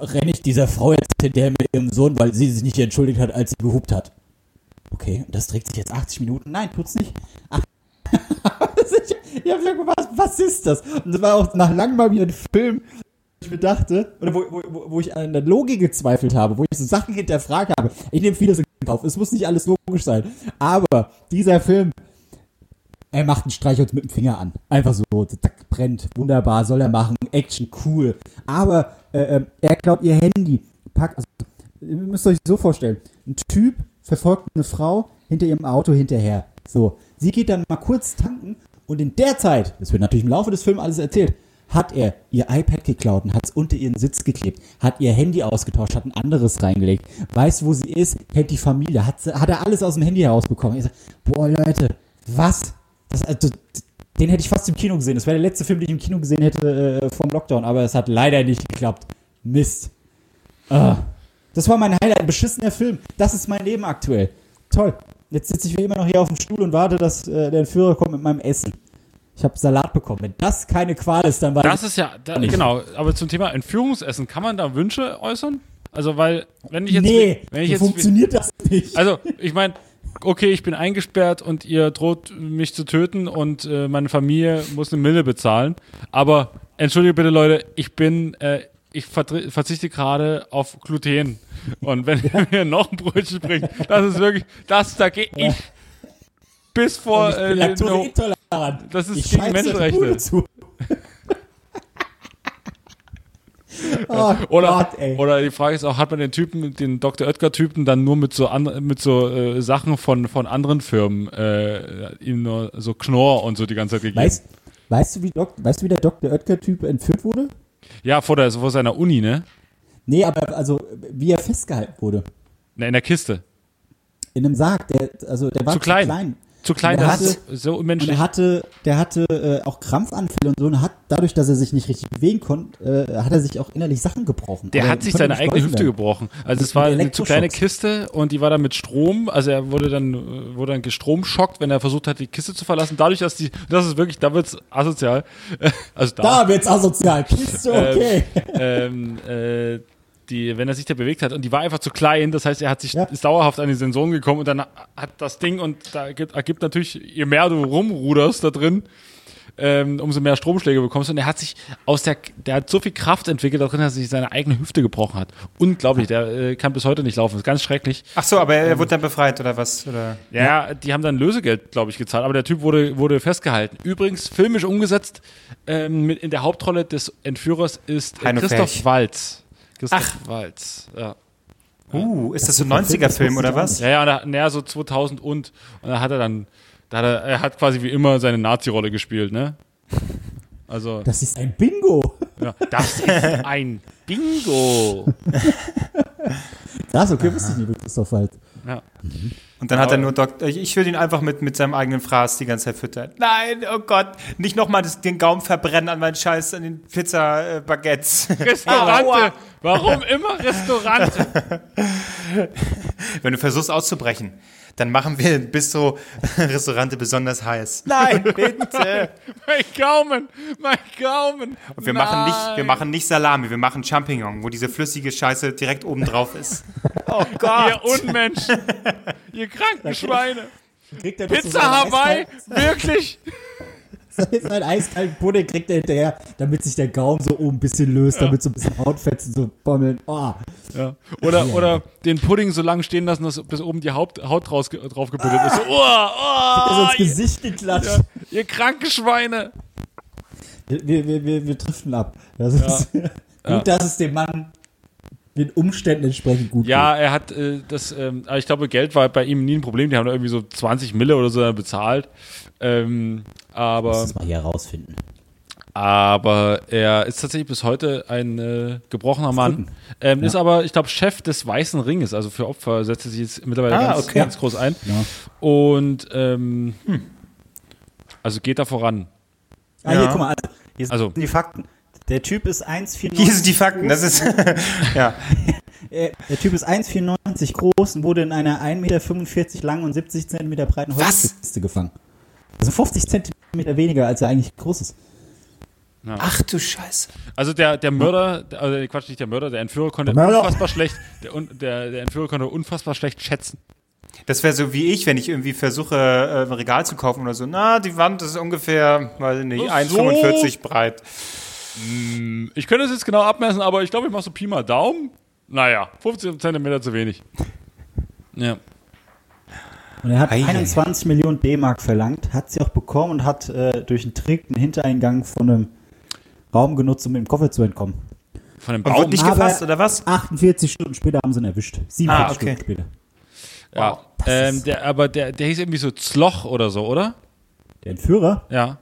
renne ich dieser Frau jetzt hinterher mit ihrem Sohn, weil sie sich nicht entschuldigt hat, als sie gehupt hat. Okay, das trägt sich jetzt 80 Minuten? Nein, tut's nicht. Ich ich habe gesagt, was, was ist das? Und das war auch nach langem mal wieder ein Film, ich mir dachte, oder wo, wo, wo- wo ich an der Logik gezweifelt habe, wo ich so Sachen hinterfragt habe. Ich nehme vieles in Kauf. Es muss nicht alles logisch sein. Aber dieser Film, er macht einen Streichholz mit dem Finger an. Einfach so, zack, brennt. Wunderbar, soll er machen. Action, cool. Aber äh, ähm, er klaut ihr Handy. Packt, also, ihr müsst euch so vorstellen. Ein Typ verfolgt eine Frau hinter ihrem Auto hinterher. So, sie geht dann mal kurz tanken und in der Zeit, das wird natürlich im Laufe des Films alles erzählt, hat er ihr iPad geklaut und hat es unter ihren Sitz geklebt, hat ihr Handy ausgetauscht, hat ein anderes reingelegt, weiß, wo sie ist, kennt die Familie, hat, hat er alles aus dem Handy herausbekommen. Ich sag, boah, Leute, was? Das, also, den hätte ich fast im Kino gesehen. Das wäre der letzte Film, den ich im Kino gesehen hätte äh, vom Lockdown, aber es hat leider nicht geklappt. Mist. Ah. Das war mein Highlight, ein beschissener Film. Das ist mein Leben aktuell. Toll. Jetzt sitze ich wie immer noch hier auf dem Stuhl und warte, dass äh, der Entführer kommt mit meinem Essen. Ich habe Salat bekommen. Wenn das keine Qual ist, dann war Das ist ja, da, genau, aber zum Thema Entführungsessen, kann man da Wünsche äußern? Also, weil, wenn ich jetzt. nee, wenn ich jetzt funktioniert das nicht. Also, ich meine, okay, ich bin eingesperrt und ihr droht mich zu töten und äh, meine Familie muss eine Mille bezahlen. Aber entschuldige bitte, Leute, ich bin, äh, ich verzichte gerade auf Gluten. Und wenn ihr mir noch ein Brötchen bringt, das ist wirklich, das, da gehe ich bis vor, ich bin äh, no, das ist Ich gegen Menschenrechte. Oh Oder, Gott, oder die Frage ist auch, hat man den Typen, den Dr. Oetker-Typen dann nur mit so, an, mit so äh, Sachen von, von anderen Firmen äh, ihm nur so Knorr und so die ganze Zeit gegeben? weißt, weißt, du, wie Dok weißt du, wie der Dr. Oetker-Typ entführt wurde? Ja, vor, der, vor seiner Uni, ne? Nee, aber also, wie er festgehalten wurde. Ne, in der Kiste. In einem Sarg. Der, also, der war Zu klein. Zu klein, Und er das ist hatte- so Und unmenschlich. er hatte, der hatte äh, auch Krampfanfälle und so und hat dadurch, dass er sich nicht richtig bewegen konnte, äh, hat er sich auch innerlich Sachen gebrochen. Der Aber hat sich seine eigene Hüfte werden. gebrochen. Also es war eine zu kleine. Kiste und die war dann mit Strom, also er wurde dann, äh, wurde dann gestromschockt, wenn er versucht hat, die Kiste zu verlassen. Dadurch, dass die, das ist wirklich, da wird's asozial. Also da. Da wird's asozial. Kiste, okay. ähm, äh, die, wenn er sich da bewegt hat und die war einfach zu klein, das heißt, er hat sich Ja. ist dauerhaft an die Sensoren gekommen und dann hat das Ding und da ergibt, ergibt natürlich, je mehr du rumruderst da drin, ähm, umso mehr Stromschläge bekommst und er hat sich aus der, der hat so viel Kraft entwickelt da drin, dass er sich seine eigene Hüfte gebrochen hat. Unglaublich, der äh, kann bis heute nicht laufen, das ist ganz schrecklich. Ach so, aber er wurde dann befreit oder was? Oder? Ja, die haben dann Lösegeld, glaube ich, gezahlt, aber der Typ wurde, wurde festgehalten. Übrigens, filmisch umgesetzt, ähm, mit in der Hauptrolle des Entführers ist äh, Christoph Ferch. Christoph Waltz, ja. Uh, ist das so ein Das ist ein 90er-Film Film, oder was? Ja, ja, da, naja, so 2000 und, und da hat er dann, da hat er, er hat quasi wie immer seine Nazi-Rolle gespielt, ne? Also, Das ist ein Bingo. ja, das ist ein Bingo. Das, okay, wusste ich nicht, mit Christoph Wald. Ja. Und dann hat er Aber- nur Doktor. Ich, will ihn einfach mit, mit seinem eigenen Fraß die ganze Zeit füttern. Nein, oh Gott, nicht nochmal den Gaumen verbrennen an meinen Scheiß, an den Pizza-Baguettes. Restaurante. Warum immer Restaurante? Wenn du versuchst auszubrechen, dann machen wir Bistro Restaurante besonders heiß. Nein, bitte. mein Gaumen, mein Gaumen. Und wir machen nicht, wir Nein. machen nicht Salami, wir machen Champignon, wo diese flüssige Scheiße direkt oben drauf ist. Oh Ihr Gott. Unmenschen, ihr kranken Schweine. Pizza Hawaii, wirklich? Seinen eiskalten Pudding kriegt er hinterher, damit sich der Gaumen so oben ein bisschen löst, damit so ein bisschen Hautfetzen so bommeln. Oh, Ja. Oder, oder den Pudding so lange stehen lassen, dass bis oben die Haupt, Haut draus, drauf gebuddelt ist. So, oh, oh, ins Gesicht geklatscht. ja, ihr kranken Schweine. Wir, wir, wir, wir driften ab. Das ist gut, Ja. dass es dem Mann den Umständen entsprechend gut Ja, er hat äh, das, ähm, aber ich glaube, Geld war bei ihm nie ein Problem. Die haben da irgendwie so 20 Mille oder so bezahlt. Ähm, aber, Lass uns mal hier herausfinden. aber er ist tatsächlich bis heute ein äh, gebrochener Mann. Ähm, Ist aber, ich glaube, Chef des Weißen Ringes. Also für Opfer setzt er sich jetzt mittlerweile Ah, ganz, okay. ganz groß ein. Ja. Und ähm, also geht da voran. Ah, Ja. hier, guck mal, also, hier sind Also- die Fakten. Der Typ ist 1,94 Hier sind die Fakten, das ist, ja. Der Typ ist 1,94 groß und wurde in einer 1,45 Meter langen und 70 Zentimeter breiten? Holzkiste gefangen. Also 50 Zentimeter weniger, als er eigentlich groß ist. Ach du Scheiße. Also der, der Mörder, der- also Quatsch, nicht der Mörder, der Entführer konnte Der unfassbar schlecht, der, der, der Entführer konnte unfassbar schlecht schätzen. Das wäre so wie ich, wenn ich irgendwie versuche, äh, ein Regal zu kaufen oder so. Na, die Wand ist ungefähr, weiß ich nicht, so. 1,45 breit. Ich könnte es jetzt genau abmessen, aber ich glaube, ich mache so Pi mal Daumen. Naja, 15 Zentimeter zu wenig. Ja. Und er hat Ei, ei, ei. 21 Millionen D-Mark verlangt, hat sie auch bekommen und hat äh, durch einen Trick einen Hintereingang von einem Raum genutzt, um mit dem Koffer zu entkommen. Von dem Und Baum. nicht gefasst, oder was? 48 Stunden später haben sie ihn erwischt. 47 Ah, okay. Stunden später. Ja, das ähm, der, aber der, der hieß irgendwie so Zloch oder so, oder? Der Entführer, Ja,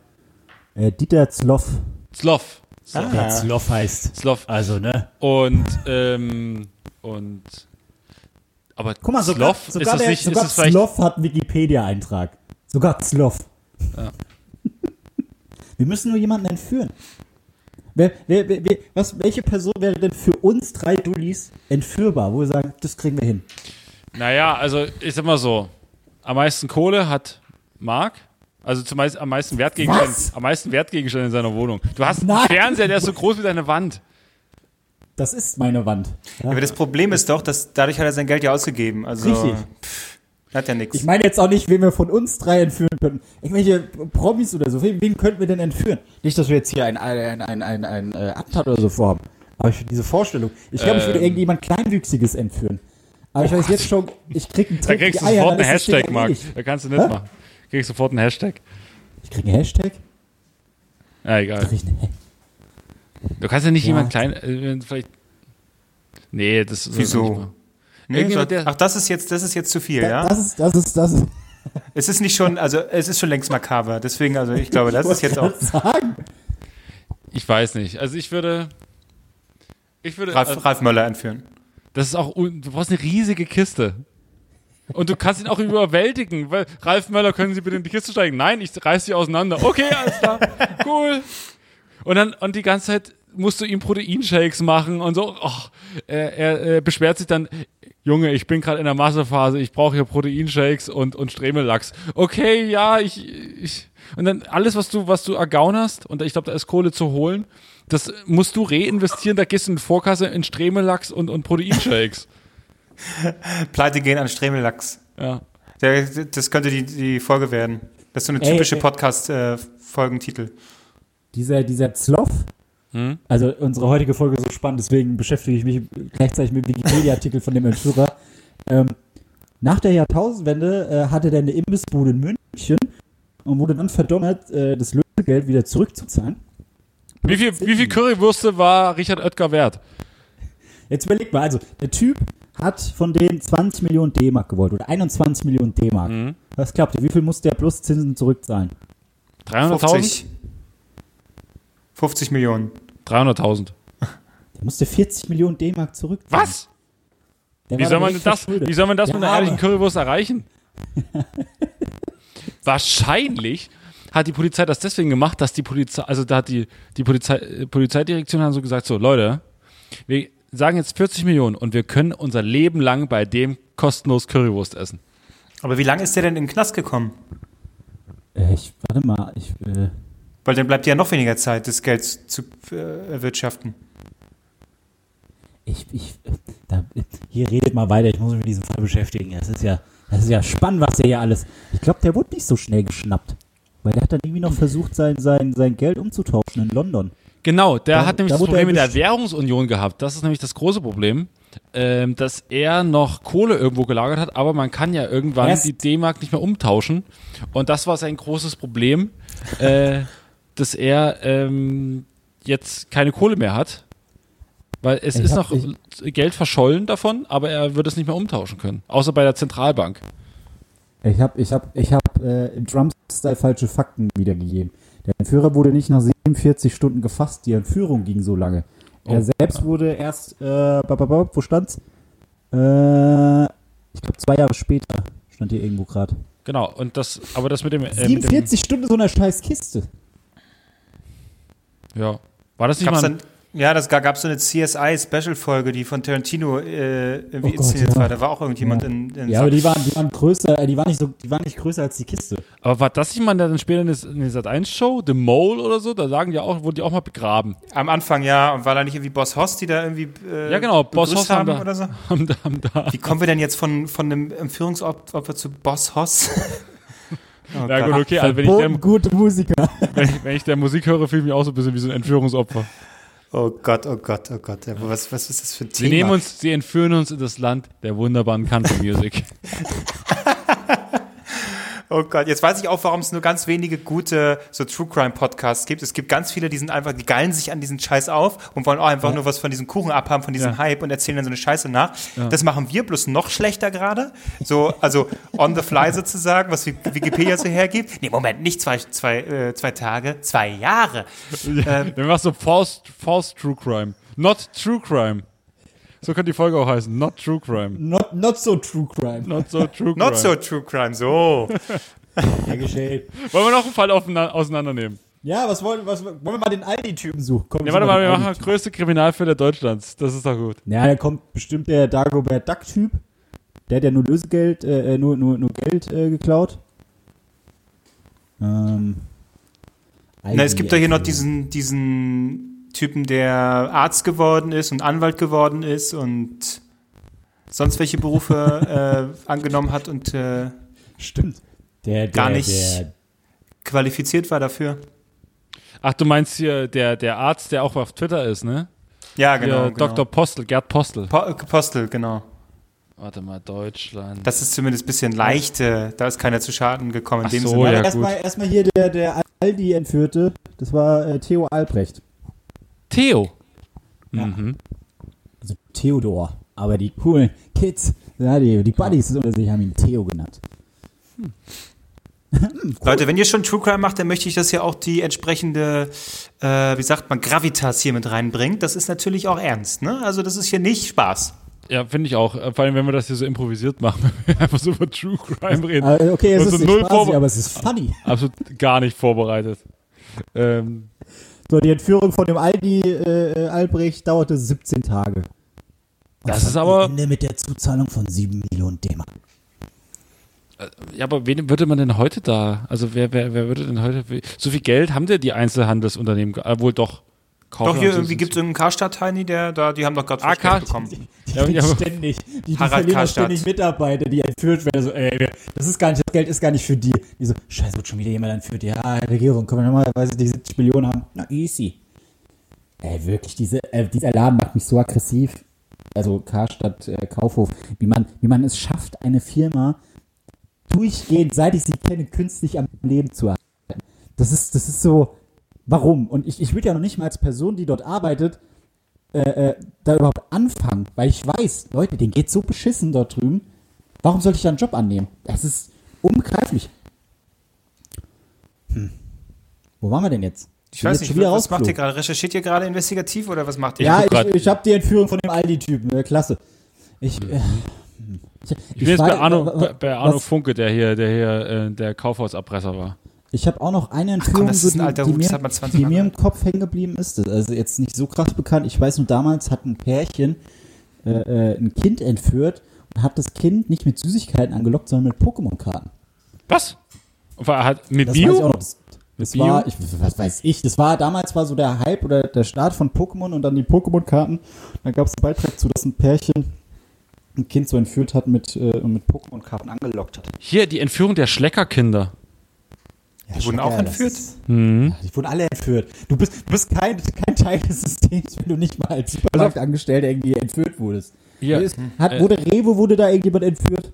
äh, Dieter Zloff. Zloff. So. Der Zloff heißt. Zloff. Also, ne? Und, ähm, und, aber Guck mal, sogar, Zloff, sogar, ist das der, nicht, ist sogar Zloff hat einen Wikipedia-Eintrag. Sogar Zloff. Ja. Wir müssen nur jemanden entführen. Wer, wer, wer, was, welche Person wäre denn für uns drei Dullis entführbar, wo wir sagen, das kriegen wir hin? naja, also, ich sag mal so, am meisten Kohle hat Marc, also zumeist am meisten Wertgegenstände, Was? am meisten Wertgegenstände in seiner Wohnung. Du hast einen Nein. Fernseher, der ist so groß wie deine Wand. Das ist meine Wand. Ja? Aber das Problem ist doch, dass dadurch hat er sein Geld ja ausgegeben. Also Richtig. pff, hat ja nichts. Ich meine jetzt auch nicht, wen wir von uns drei entführen könnten. Irgendwelche Promis oder so. Wen, wen könnten wir denn entführen? Nicht, dass wir jetzt hier ein, ein, ein, ein, ein, äh, Attentat oder so vorhaben. Aber ich finde diese Vorstellung. Ich glaube, ich würde Ähm. irgendjemand Kleinwüchsiges entführen. Aber ich weiß jetzt schon, ich krieg einen Da Trick kriegst die du sofort einen Hashtag, Marc. Da kannst du nicht Hä? machen. Kriegst sofort einen Hashtag. Ich krieg einen Hashtag? Ja, egal. Krieg ich einen Ha- Du kannst ja nicht Ja. jemand klein, äh, vielleicht. Nee, das ist Wieso? Nee, so, der- ach, das ist jetzt, das ist jetzt zu viel, Da- ja? Das ist, das ist, das ist. Es ist nicht schon, also es ist schon längst makaber. Deswegen, also ich glaube, das ist jetzt auch. Sagen. Ich weiß nicht. Also ich würde. Ich würde. Ralf, also, Ralf Möller entführen. das ist auch. Du brauchst eine riesige Kiste. Und du kannst ihn auch überwältigen, weil Ralf Möller, können Sie bitte in die Kiste steigen? Nein, ich reiß sie auseinander. Okay, alles klar. Cool. Und dann, und die ganze Zeit musst du ihm Proteinshakes machen und so. Och, er, er, er beschwert sich dann, Junge, ich bin gerade in der Massephase, ich brauche hier Proteinshakes und, und Stremellachs. Okay, ja, ich, ich. Und dann alles, was du, was du ergaunerst, und ich glaube, da ist Kohle zu holen, das musst du reinvestieren, da gehst du in Vorkasse in Stremellachs und, und Proteinshakes. Pleite gehen an Stremellachs. Ja. Der, das könnte die, die Folge werden. Das ist so eine typische. Podcast-Folgentitel. Dieser, dieser Zloff, Hm? also unsere heutige Folge ist so spannend, deswegen beschäftige ich mich gleichzeitig mit dem Wikipedia-Artikel von dem Entführer. Ähm, nach der Jahrtausendwende äh, hatte der eine Imbissbude in München und wurde dann verdonnert, äh, das Lösegeld wieder zurückzuzahlen. Wie viel, wie viel Currywürste war Richard Oetker wert? Jetzt überleg mal, also der Typ hat von denen 20 Millionen D-Mark gewollt oder 21 Millionen D-Mark. Mhm. Was glaubt ihr, wie viel muss der plus Zinsen zurückzahlen? 300.000? 50. 50 Millionen. 300.000. Der musste 40 Millionen D-Mark zurückzahlen. Was? Wie soll, man das, wie soll man das Ja, mit einer ehrlichen Currywurst erreichen? Wahrscheinlich hat die Polizei das deswegen gemacht, dass die Polizei, also da hat die, die Polizei, Polizeidirektion dann so gesagt, so Leute, wir sagen jetzt 40 Millionen und wir können unser Leben lang bei dem kostenlos Currywurst essen. Aber wie lange ist der denn in den Knast gekommen? Äh, ich, warte mal, ich, äh, Weil dann bleibt ja noch weniger Zeit, das Geld zu äh, erwirtschaften. ich, ich, da, hier redet mal weiter, ich muss mich mit diesem Fall beschäftigen. Das ist ja, das ist ja spannend, was der hier alles. Ich glaube, der wurde nicht so schnell geschnappt. Weil der hat dann irgendwie noch versucht, sein, sein, sein Geld umzutauschen in London. Genau, der Da- hat nämlich da das Problem mit der. Währungsunion gehabt. Das ist nämlich das große Problem, ähm, dass er noch Kohle irgendwo gelagert hat, aber man kann ja irgendwann Erst- die D-Mark nicht mehr umtauschen. Und das war sein großes Problem, äh, dass er ähm, jetzt keine Kohle mehr hat. Weil es Ich ist noch Geld verschollen davon, aber er wird es nicht mehr umtauschen können. Außer bei der Zentralbank. Ich habe ich hab, ich hab, äh, im Trump-Style falsche Fakten wiedergegeben. Der Entführer wurde nicht nach 47 Stunden gefasst, die Entführung ging so lange. Er Oh. selbst wurde erst, äh, wo stand's? Äh, ich glaube zwei Jahre später stand hier irgendwo gerade. Genau, und das, aber das mit dem. Äh, mit dem 47 Stunden so einer scheiß Kiste. Ja. War das nicht Gab's mal. dann, ja, das gab so eine CSI-Special-Folge, die von Tarantino äh, irgendwie Oh Gott, inszeniert ja. war. Da war auch irgendjemand Ja. in, in Ja, aber die waren, die waren größer, äh, die waren nicht so, die waren nicht größer als die Kiste. Aber war das nicht mal dann später in der- Sat 1 Show, The Mole oder so? Da sagen die auch, wurden die auch mal begraben. Am Anfang, ja. Und war da nicht irgendwie Boss Hoss, die da irgendwie äh, Ja, genau, Boss Hoss haben haben da- oder so? Haben da, haben da. Wie kommen wir denn jetzt von, von einem Entführungsopfer zu Boss Hoss? Oh Ja, Gott. gut, okay, also wenn ich, der, gute Musiker. wenn, ich, wenn ich der Musik höre, fühle ich mich auch so ein bisschen wie so ein Entführungsopfer. oh Gott, oh Gott, oh Gott. Was, was ist das für ein Sie Thema? nehmen uns, sie entführen uns in das Land der wunderbaren Country Music. Oh Gott, jetzt weiß ich auch, warum es nur ganz wenige gute so True Crime Podcasts gibt. Es gibt ganz viele, die sind einfach, die geilen sich an diesen Scheiß auf und wollen auch einfach nur was von diesem Kuchen abhaben, von diesem Ja. Hype und erzählen dann so eine Scheiße nach. Das machen wir bloß noch schlechter gerade. So, also on the fly sozusagen, was Wikipedia so hergibt. Nee, Moment, nicht zwei, zwei, äh, zwei Tage, zwei Jahre. Ähm, Dann machst du False, False True Crime. Not True Crime. So könnte die Folge auch heißen. Not True Crime. Not, not so true crime. Not so True Crime. not so True Crime, so. Hergestellt. Wollen wir noch einen Fall auseinandernehmen? Ja, was wollen, was wollen wir mal den Aldi-Typen suchen? Komm, Ja, warte mal, wir den machen Aldi-Typen. größte Kriminalfälle Deutschlands. Das ist doch gut. Ja, da kommt bestimmt der Dagobert Duck-Typ. Der hat ja nur Lösegeld, äh, äh, nur, nur, nur Geld äh, geklaut. Ähm, Na, es gibt doch hier noch diesen, diesen Typen, der Arzt geworden ist und Anwalt geworden ist und sonst welche Berufe äh, angenommen hat und äh, Stimmt. Der, der, Gar nicht. Der, qualifiziert war dafür. Ach, du meinst hier der, der Arzt, der auch auf Twitter ist, ne? Ja, genau. Hier, genau. Dr. Postel, Gerd Postel. Po Postel, genau. Warte mal, Deutschland. Das ist zumindest ein bisschen leichte, da ist keiner zu Schaden gekommen in Ach dem so, Sinne. ja, erstmal erstmal hier der, der Aldi-Entführte. Das war äh, Theo Albrecht. Theo. Ja. Mhm. Also Theodor. Aber die coolen Kids, ja, die, die Buddies unter sich haben ihn Theo genannt. Leute, wenn ihr schon True Crime macht, dann möchte ich, dass ihr auch die entsprechende, äh, wie sagt man, Gravitas hier mit reinbringt. Das ist natürlich auch ernst, ne? Also das ist hier nicht Spaß. Ja, finde ich auch. Äh, Vor allem, wenn wir das hier so improvisiert machen, wenn wir einfach so über True Crime reden. Aber, okay, es Und ist so nicht null spaßig, aber es ist funny. Absolut gar nicht vorbereitet. Ähm, So, die Entführung von dem Aldi äh, Albrecht dauerte 17 Tage. Das Und ist am aber- Ende mit der Zuzahlung von 7 Millionen D-Mark. ja, aber wen würde man denn heute da? Also wer, wer, wer würde denn heute. So viel Geld haben denn die Einzelhandelsunternehmen? äh, wohl doch. Doch, hier irgendwie gibt es irgendeinen Karstadt-Heini, der da, die haben doch gerade Ah, Geld Kar- bekommen. Die ja, aber- ständig, die, die verlieren Karstadt. ständig Mitarbeiter, die entführt werden. So, ey, das ist gar nicht, das Geld ist gar nicht für die. Die so, scheiße, wird schon wieder jemand entführt. Ja, Regierung, können wir normalerweise die 70 Millionen haben? Na, easy. Ey, wirklich, diese, äh, dieser Laden macht mich so aggressiv. Also Karstadt, äh, Kaufhof. Wie man, wie man es schafft, eine Firma durchgehend, seit ich sie kenne, künstlich am Leben zu halten. Das ist, das ist so, warum? Und ich, ich würde ja noch nicht mal als Person, die dort arbeitet, äh, äh, da überhaupt anfangen, weil ich weiß, Leute, denen geht so beschissen dort drüben. Warum sollte ich da einen Job annehmen? Das ist unbegreiflich. Hm. Wo waren wir denn jetzt? Ich Bin weiß jetzt nicht, schon wieder was macht ihr gerade? Recherchiert ihr gerade investigativ oder was macht ihr? Ja, ich, grad- ich habe die Entführung von dem Aldi-Typen. Äh, klasse. Ich, äh, ich, Ich bin jetzt bei Arno, bei, Arno Funke, der hier, der hier äh, der Kaufhauserpresser war. Ich habe auch noch eine Entführung, ist so, ein die, alter die, mir, hat man 20 die mir im. Kopf hängen geblieben ist. Das ist Also jetzt nicht so krass bekannt. Ich weiß nur, damals hat ein Pärchen äh, äh, ein Kind entführt und hat das Kind nicht mit Süßigkeiten angelockt, sondern mit Pokémon-Karten. Was? War, hat, mit Das weiß ich auch Bio? noch. Das, das Bio? war, ich, was weiß ich, das war damals war so der Hype oder der Start von Pokémon und dann die Pokémon-Karten. Da gab es einen Beitrag zu, dass ein Pärchen ein Kind so entführt hat mit, äh, und mit Pokémon-Karten angelockt hat. Hier, die Entführung der Schleckerkinder. Ja, Die wurden auch entführt? ist- Mhm. Ja, die wurden alle entführt. Du bist, du bist kein, kein Teil des Systems, wenn du nicht mal als Supermarktangestellter irgendwie entführt wurdest. Hier, Ist- hat, äh, wurde Rewe, wurde da irgendjemand entführt?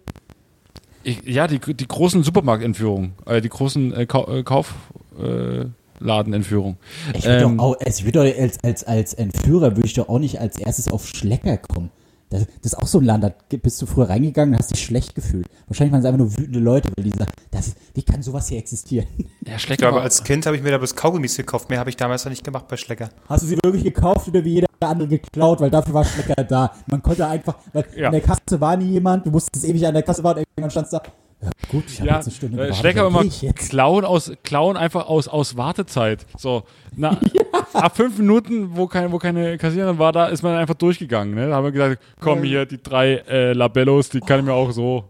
ich, ja, die, die großen Supermarktentführungen, äh, die großen äh, Kau äh, Kaufladenentführungen. Äh. Ich würde Ähm, doch auch, ich würd doch als, als, als Entführer würde ich doch auch nicht als erstes auf Schlecker kommen. Das, das ist auch so ein Land, da bist du früher reingegangen und hast dich schlecht gefühlt. Wahrscheinlich waren es einfach nur wütende Leute, weil die sagen, das ist, wie kann sowas hier existieren? Ja, Schlecker war- als Kind habe ich mir da bloß Kaugummis gekauft. Mehr habe ich damals noch nicht gemacht bei Schlecker. Hast du sie wirklich gekauft oder wie jeder andere geklaut, weil dafür war Schlecker da. Man konnte einfach, weil Ja. in der Kasse war nie jemand, du musstest ewig an der Kasse warten, irgendwann standst da, ja gut, ich habe Ja, jetzt eine Stunde äh, gewartet, Schlecker immer ich klauen aus, klauen einfach aus, aus Wartezeit. So, na, ab fünf Minuten, wo, kein, wo keine Kassiererin war, da ist man einfach durchgegangen. Ne? Da haben wir gesagt, komm hier, die drei äh, Labellos, die kann ich mir auch so.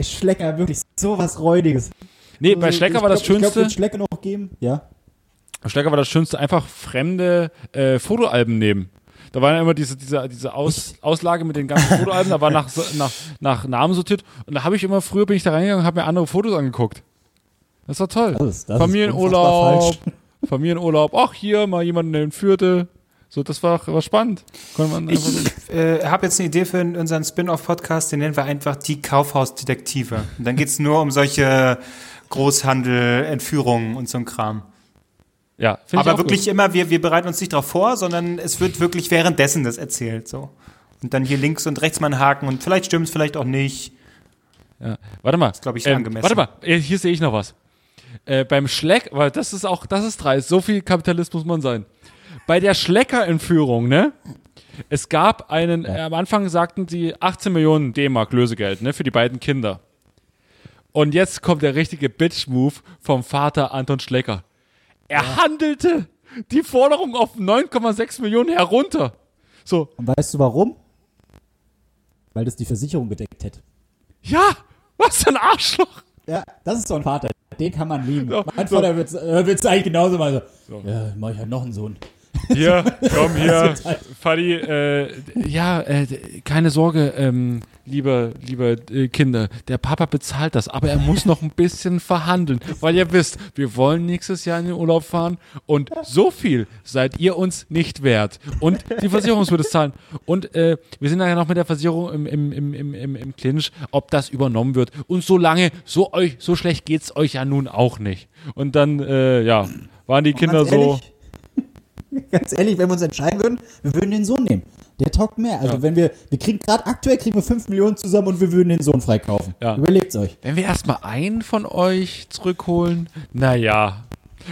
Schlecker, wirklich sowas Räudiges. Nee, bei Also, Schlecker ich war das glaub, Ich Schönste, glaub, Schlecker noch geben, ja. bei Schlecker war das Schönste, einfach fremde äh, Fotoalben nehmen. Da war ja immer diese, diese, diese Aus, Auslage mit den ganzen Fotoalben, da war nach, nach, nach Namen sortiert. Und da habe ich immer, früher bin ich da reingegangen und habe mir andere Fotos angeguckt. Das war toll. Das ist- das Familienurlaub, Familienurlaub, ach hier, mal jemanden, der entführte. So, das war, war spannend. Ich äh, habe jetzt eine Idee für unseren Spin-off-Podcast, den nennen wir einfach die Kaufhausdetektive. Und dann geht's nur um solche Großhandel, Entführungen und so ein Kram. Ja, finde ich Aber wirklich gut. immer, wir, wir bereiten uns nicht darauf vor, sondern es wird wirklich währenddessen das erzählt. So. Und dann hier links und rechts mal einen Haken und vielleicht stimmt's, vielleicht auch nicht. Ja. Warte mal. glaub ich, ähm, angemessen. Warte mal, äh, hier sehe ich noch was. Äh, beim Schleck, weil das ist auch, das ist dreist, so viel Kapitalist muss man sein. Bei der Schlecker-Entführung, ne? Es gab einen, äh, am Anfang sagten sie 18 Millionen D-Mark Lösegeld, ne, für die beiden Kinder. Und jetzt kommt der richtige Bitch-Move vom Vater Anton Schlecker. Er handelte die Forderung auf 9,6 Millionen herunter. So, Und weißt du warum? Weil das die Versicherung gedeckt hätte. ja, was für ein Arschloch. Ja, das ist so ein Vater. Den kann man lieben. So, mein so. Vater wird es eigentlich genauso mal so. Ja, mach ich halt noch einen Sohn. Hier, komm hier, Fadi, äh, ja, äh, keine Sorge, ähm, liebe, liebe äh, Kinder, der Papa bezahlt das, aber er muss noch ein bisschen verhandeln, weil ihr wisst, wir wollen nächstes Jahr in den Urlaub fahren und so viel seid ihr uns nicht wert. Und die Versicherung wird es zahlen. Und äh, wir sind ja noch mit der Versicherung im, im, im, im, im, im Clinch, ob das übernommen wird. Und so lange, so euch, so schlecht geht's euch ja nun auch nicht. Und dann, äh, ja, waren die Kinder so... ehrlich, ganz ehrlich, wenn wir uns entscheiden würden, wir würden den Sohn nehmen. Der taugt mehr. Also Ja. wenn wir, wir kriegen gerade aktuell kriegen wir 5 Millionen zusammen und wir würden den Sohn freikaufen. Ja. Überlegt's euch. Wenn wir erstmal einen von euch zurückholen, naja.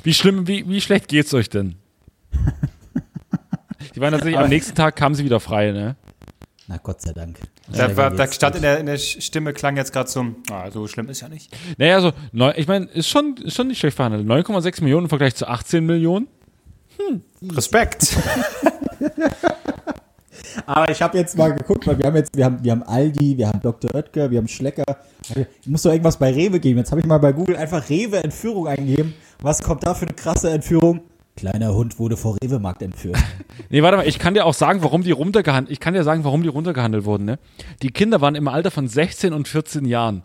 Wie schlimm, wie, wie schlecht geht's euch denn? Die waren tatsächlich, am nächsten Tag kamen sie wieder frei, ne? Na Gott sei Dank. Da, war, da stand in der, in der Stimme klang jetzt gerade so, ah, so schlimm ist ja nicht. Naja, also, ich meine, ist schon, ist schon nicht schlecht verhandelt. 9,6 Millionen im Vergleich zu 18 Millionen. Respekt. Aber ich habe jetzt mal geguckt, weil wir haben jetzt, wir haben, wir haben Aldi, wir haben Dr. Oetker, wir haben Schlecker. Ich muss doch irgendwas bei Rewe geben. Jetzt habe ich mal bei Google einfach Rewe Entführung eingegeben. Was kommt da für eine krasse Entführung? Kleiner Hund wurde vor Rewe-Markt entführt. Nee, warte mal, ich kann dir auch sagen, warum die runtergehandelt, ich kann dir sagen, warum die runtergehandelt wurden, ne? Die Kinder waren im Alter von 16 und 14 Jahren.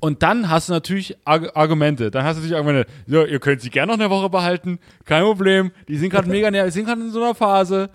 Und dann hast du natürlich Arg Argumente. Dann hast du natürlich Argumente, so, ihr könnt sie gerne noch eine Woche behalten, kein Problem. Die sind gerade mega nervig, die sind gerade in so einer Phase.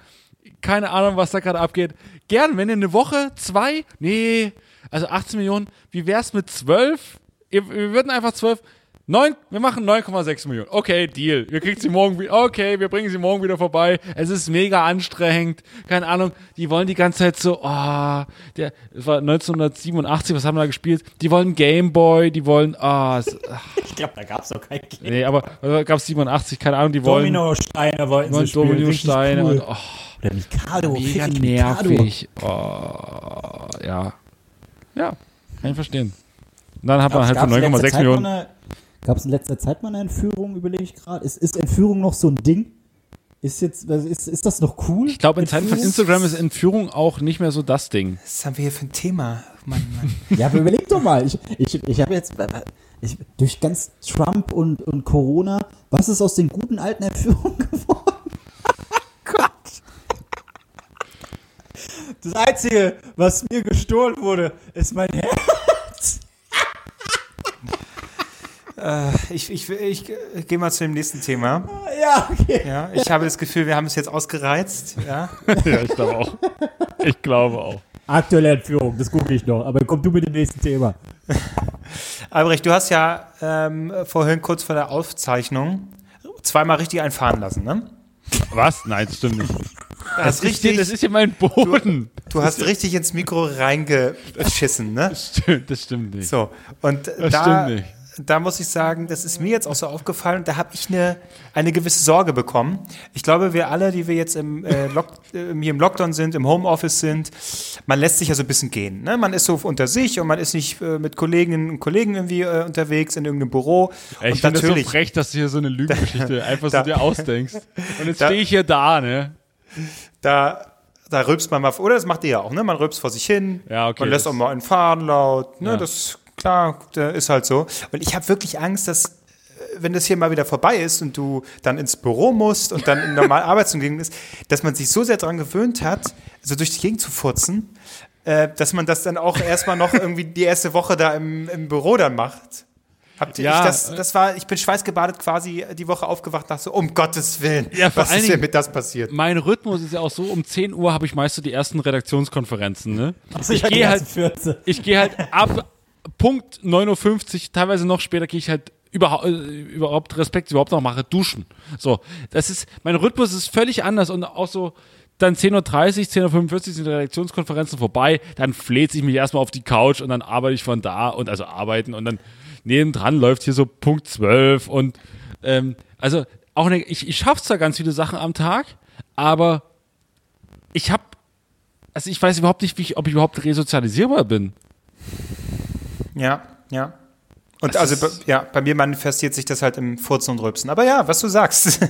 Keine Ahnung, was da gerade abgeht. Gern, wenn ihr eine Woche, zwei, nee, also 18 Millionen, wie wär's mit 12? Ihr, wir würden einfach 12, 9, wir machen 9,6 Millionen. Okay, Deal. Wir kriegen sie morgen wieder, okay, wir bringen sie morgen wieder vorbei. Es ist mega anstrengend. Keine Ahnung, die wollen die ganze Zeit so, oh, der, es war 1987, was haben wir da gespielt? Die wollen Gameboy, die wollen, ah, es- ach, Ich glaube, da gab es doch kein Game. nee, aber gab es 87, keine Ahnung, die wollen, Domino-Steine wollten wollen sie spielen. Dominosteine Richtig und, cool. oh, Oder Mikado. mega Mikado. nervig. Oh, ja. Ja, kann ich verstehen. Und dann hat man halt für 9,6 Millionen. Gab es in letzter Zeit mal eine Entführung, überlege ich gerade. Ist, ist Entführung noch so ein Ding? Ist jetzt, ist, ist das noch cool? Ich glaube, in Zeiten von Entführung? Instagram ist Entführung auch nicht mehr so das Ding. Was haben wir hier für ein Thema? Mann, Mann. Ja, aber überleg doch mal. Ich, ich, ich habe jetzt ich, durch ganz Trump und, und Corona, was ist aus den guten alten Entführungen geworden? Gott. Das Einzige, was mir gestohlen wurde, ist mein Herz. äh, ich ich, ich, ich gehe mal zu dem nächsten Thema. Ja, okay. Ja, ich habe das Gefühl, wir haben es jetzt ausgereizt. Ja. Ja, ich glaube auch. Ich glaube auch. Aktuelle Entführung, das gucke ich noch. Aber komm du mit dem nächsten Thema. Albrecht, du hast ja ähm, vorhin kurz vor der Aufzeichnung zweimal richtig einfahren lassen, ne? Was? Nein, das stimmt nicht. Du Das hast, ist, hier, richtig, das ist hier mein Boden. du hast richtig ins Mikro reingeschissen, ne? Das stimmt, das stimmt nicht. So, und Das da, stimmt nicht. Da muss ich sagen, das ist mir jetzt auch so aufgefallen, da habe ich eine, eine gewisse Sorge bekommen. Ich glaube, wir alle, die wir jetzt im, äh, Lock, äh, hier im Lockdown sind, im Homeoffice sind, man lässt sich ja so ein bisschen gehen. Ne? Man ist so unter sich und man ist nicht äh, mit Kolleginnen und Kollegen irgendwie äh, unterwegs in irgendeinem Büro. Ey, ich finde das so frech, dass du hier so eine Lügengeschichte einfach Da- so dir ausdenkst. Und jetzt stehe ich hier da, ne? da, da rülpst man mal, oder das macht ihr ja auch, ne? Man rülpst vor sich hin, Ja, okay, man lässt auch mal einen fahren laut, ne? Ja. Das klar, ist halt so. Und ich habe wirklich Angst, dass äh, wenn das hier mal wieder vorbei ist und du dann ins Büro musst und dann in normal Arbeitsumgebung ist, dass man sich so sehr daran gewöhnt hat, so durch die Gegend zu furzen, äh, dass man das dann auch erstmal noch irgendwie die erste Woche da im, im Büro dann macht. Habt ihr, Ja, ich, das, äh, das war, ich bin schweißgebadet quasi die Woche aufgewacht, dachte so, um Gottes Willen, Ja, vor was allen ist denn mit das passiert? Mein Rhythmus ist ja auch so, um 10 Uhr habe ich meist so die ersten Redaktionskonferenzen, ne? Also ich hatte gehe halt, ersten 14. ich gehe halt ab Punkt 9.50 Uhr, teilweise noch später gehe ich halt überhaupt, äh, überhaupt Respekt überhaupt noch mache, duschen. So, das ist, mein Rhythmus ist völlig anders und auch so, dann 10.30 Uhr, 10.45 Uhr sind die Redaktionskonferenzen vorbei, dann fläht ich mich erstmal auf die Couch und dann arbeite ich von da und also arbeiten und dann nebendran läuft hier so Punkt 12 und ähm, also auch eine, ich, ich schaffe zwar ganz viele Sachen am Tag, aber ich habe, also ich weiß überhaupt nicht, wie ich, ob ich überhaupt resozialisierbar bin. Ja, ja. Und Das also, ja, bei mir manifestiert sich das halt im Furzen und Rülpsen. Aber ja, was du sagst.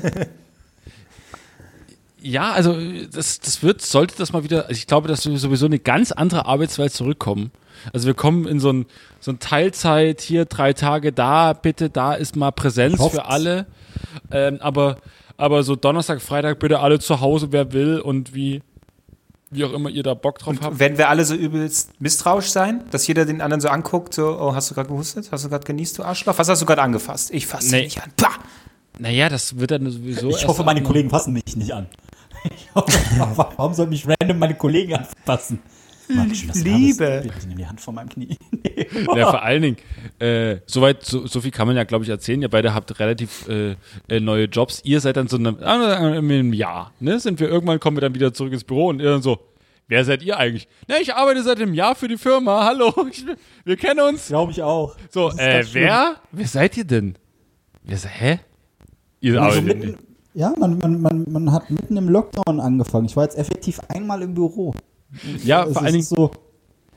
Ja, also das, das wird, sollte das mal wieder, also ich glaube, dass wir sowieso eine ganz andere Arbeitswelt zurückkommen. Also wir kommen in so ein, so ein Teilzeit, hier drei Tage da, bitte, da ist mal Präsenz für alle. Ähm, aber, aber so Donnerstag, Freitag bitte alle zu Hause, wer will und wie, wie auch immer ihr da Bock drauf habt. Werden wir alle so übelst misstrauisch sein, dass jeder den anderen so anguckt, so, oh, hast du gerade gehustet? Hast du gerade genießt, du Arschloch? Was hast du gerade angefasst? Ich fasse Nee. dich nicht an. Pah! Naja, das wird dann sowieso. Ich erst hoffe, meine Kollegen fassen mich nicht an. Ich hoffe, warum soll mich random meine Kollegen anfassen? Schon das Liebe. Bitte nimm die Hand von meinem Knie. Nee. Ja, vor allen Dingen, äh, soweit, so, so viel kann man ja, glaube ich, erzählen. Ihr beide habt relativ äh, äh, neue Jobs. Ihr seid dann so in einem, äh, in einem Jahr, ne? Sind wir irgendwann, kommen wir dann wieder zurück ins Büro und ihr dann so, wer seid ihr eigentlich? Na, ich arbeite seit einem Jahr für die Firma, hallo, ich, wir kennen uns. Glaube ich auch. So, äh, wer? Wer seid ihr denn? So, hä? Ihr Also arbeitet mitten, ja, man, man, man, man hat mitten im Lockdown angefangen. Ich war jetzt effektiv einmal im Büro. Ja, Es vor allen Dingen, so.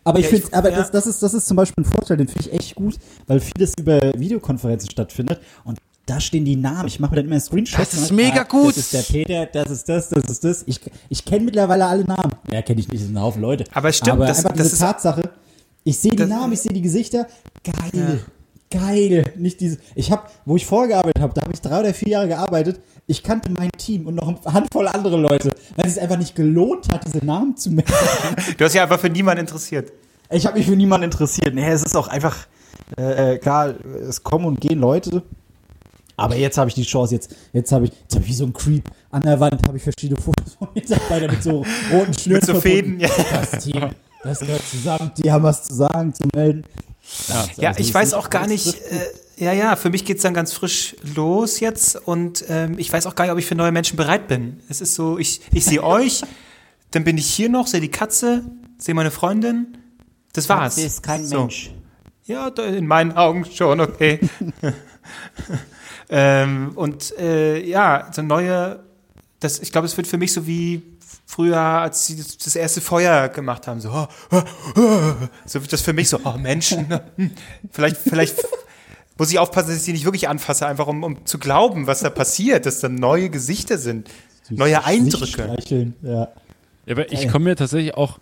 Aber ich Ja, ich- finde, aber ja. das, das, ist, das ist zum Beispiel ein Vorteil, den finde ich echt gut, weil vieles über Videokonferenzen stattfindet und da stehen die Namen. Ich mache mir dann immer Screenshots. Das ist mega ah, gut. Das ist der Peter, das ist das, das ist das. Ich, ich kenne mittlerweile alle Namen. Ja, kenne ich nicht, das sind ein Haufen Leute. Aber es stimmt, Aber das- einfach das diese ist- Tatsache, ich sehe die Namen, ich sehe die Gesichter, geil. Geil, nicht diese. Ich habe, wo ich vorher gearbeitet habe, da habe ich drei oder vier Jahre gearbeitet. Ich kannte mein Team und noch eine Handvoll andere Leute, weil es sich einfach nicht gelohnt hat, diese Namen zu merken. Du hast ja einfach für niemanden interessiert. Ich habe mich für niemanden interessiert. Nee, es ist auch einfach, äh, äh, klar, es kommen und gehen Leute. Aber jetzt habe ich die Chance, jetzt, jetzt habe ich, jetzt habe ich wie so ein Creep an der Wand, habe ich verschiedene Fotos von Mitarbeitern mit so roten Schnüren Mit so. Fäden, ja. Das Team, das gehört zusammen, die haben was zu sagen, zu melden. Ja, Also ich es weiß auch gar nicht, äh, ja, ja, für mich geht's dann ganz frisch los jetzt und ähm, ich weiß auch gar nicht, ob ich für neue Menschen bereit bin. Es ist so, ich, ich sehe euch, dann bin ich hier noch, sehe die Katze, sehe meine Freundin, das war's. Das ist kein So. Mensch. Ja, in meinen Augen schon, okay. ähm, und äh, ja, so neue, das, ich glaube, es wird für mich so wie früher, als sie das, erste Feuer gemacht haben, so, oh, oh, oh, so wird das für mich so, oh Menschen, ne? Hm. vielleicht, vielleicht muss ich aufpassen, dass ich sie nicht wirklich anfasse, einfach um, um zu glauben, was da passiert, dass da neue Gesichter sind, neue Eindrücke. Ja. Ja, aber ich komme mir tatsächlich auch.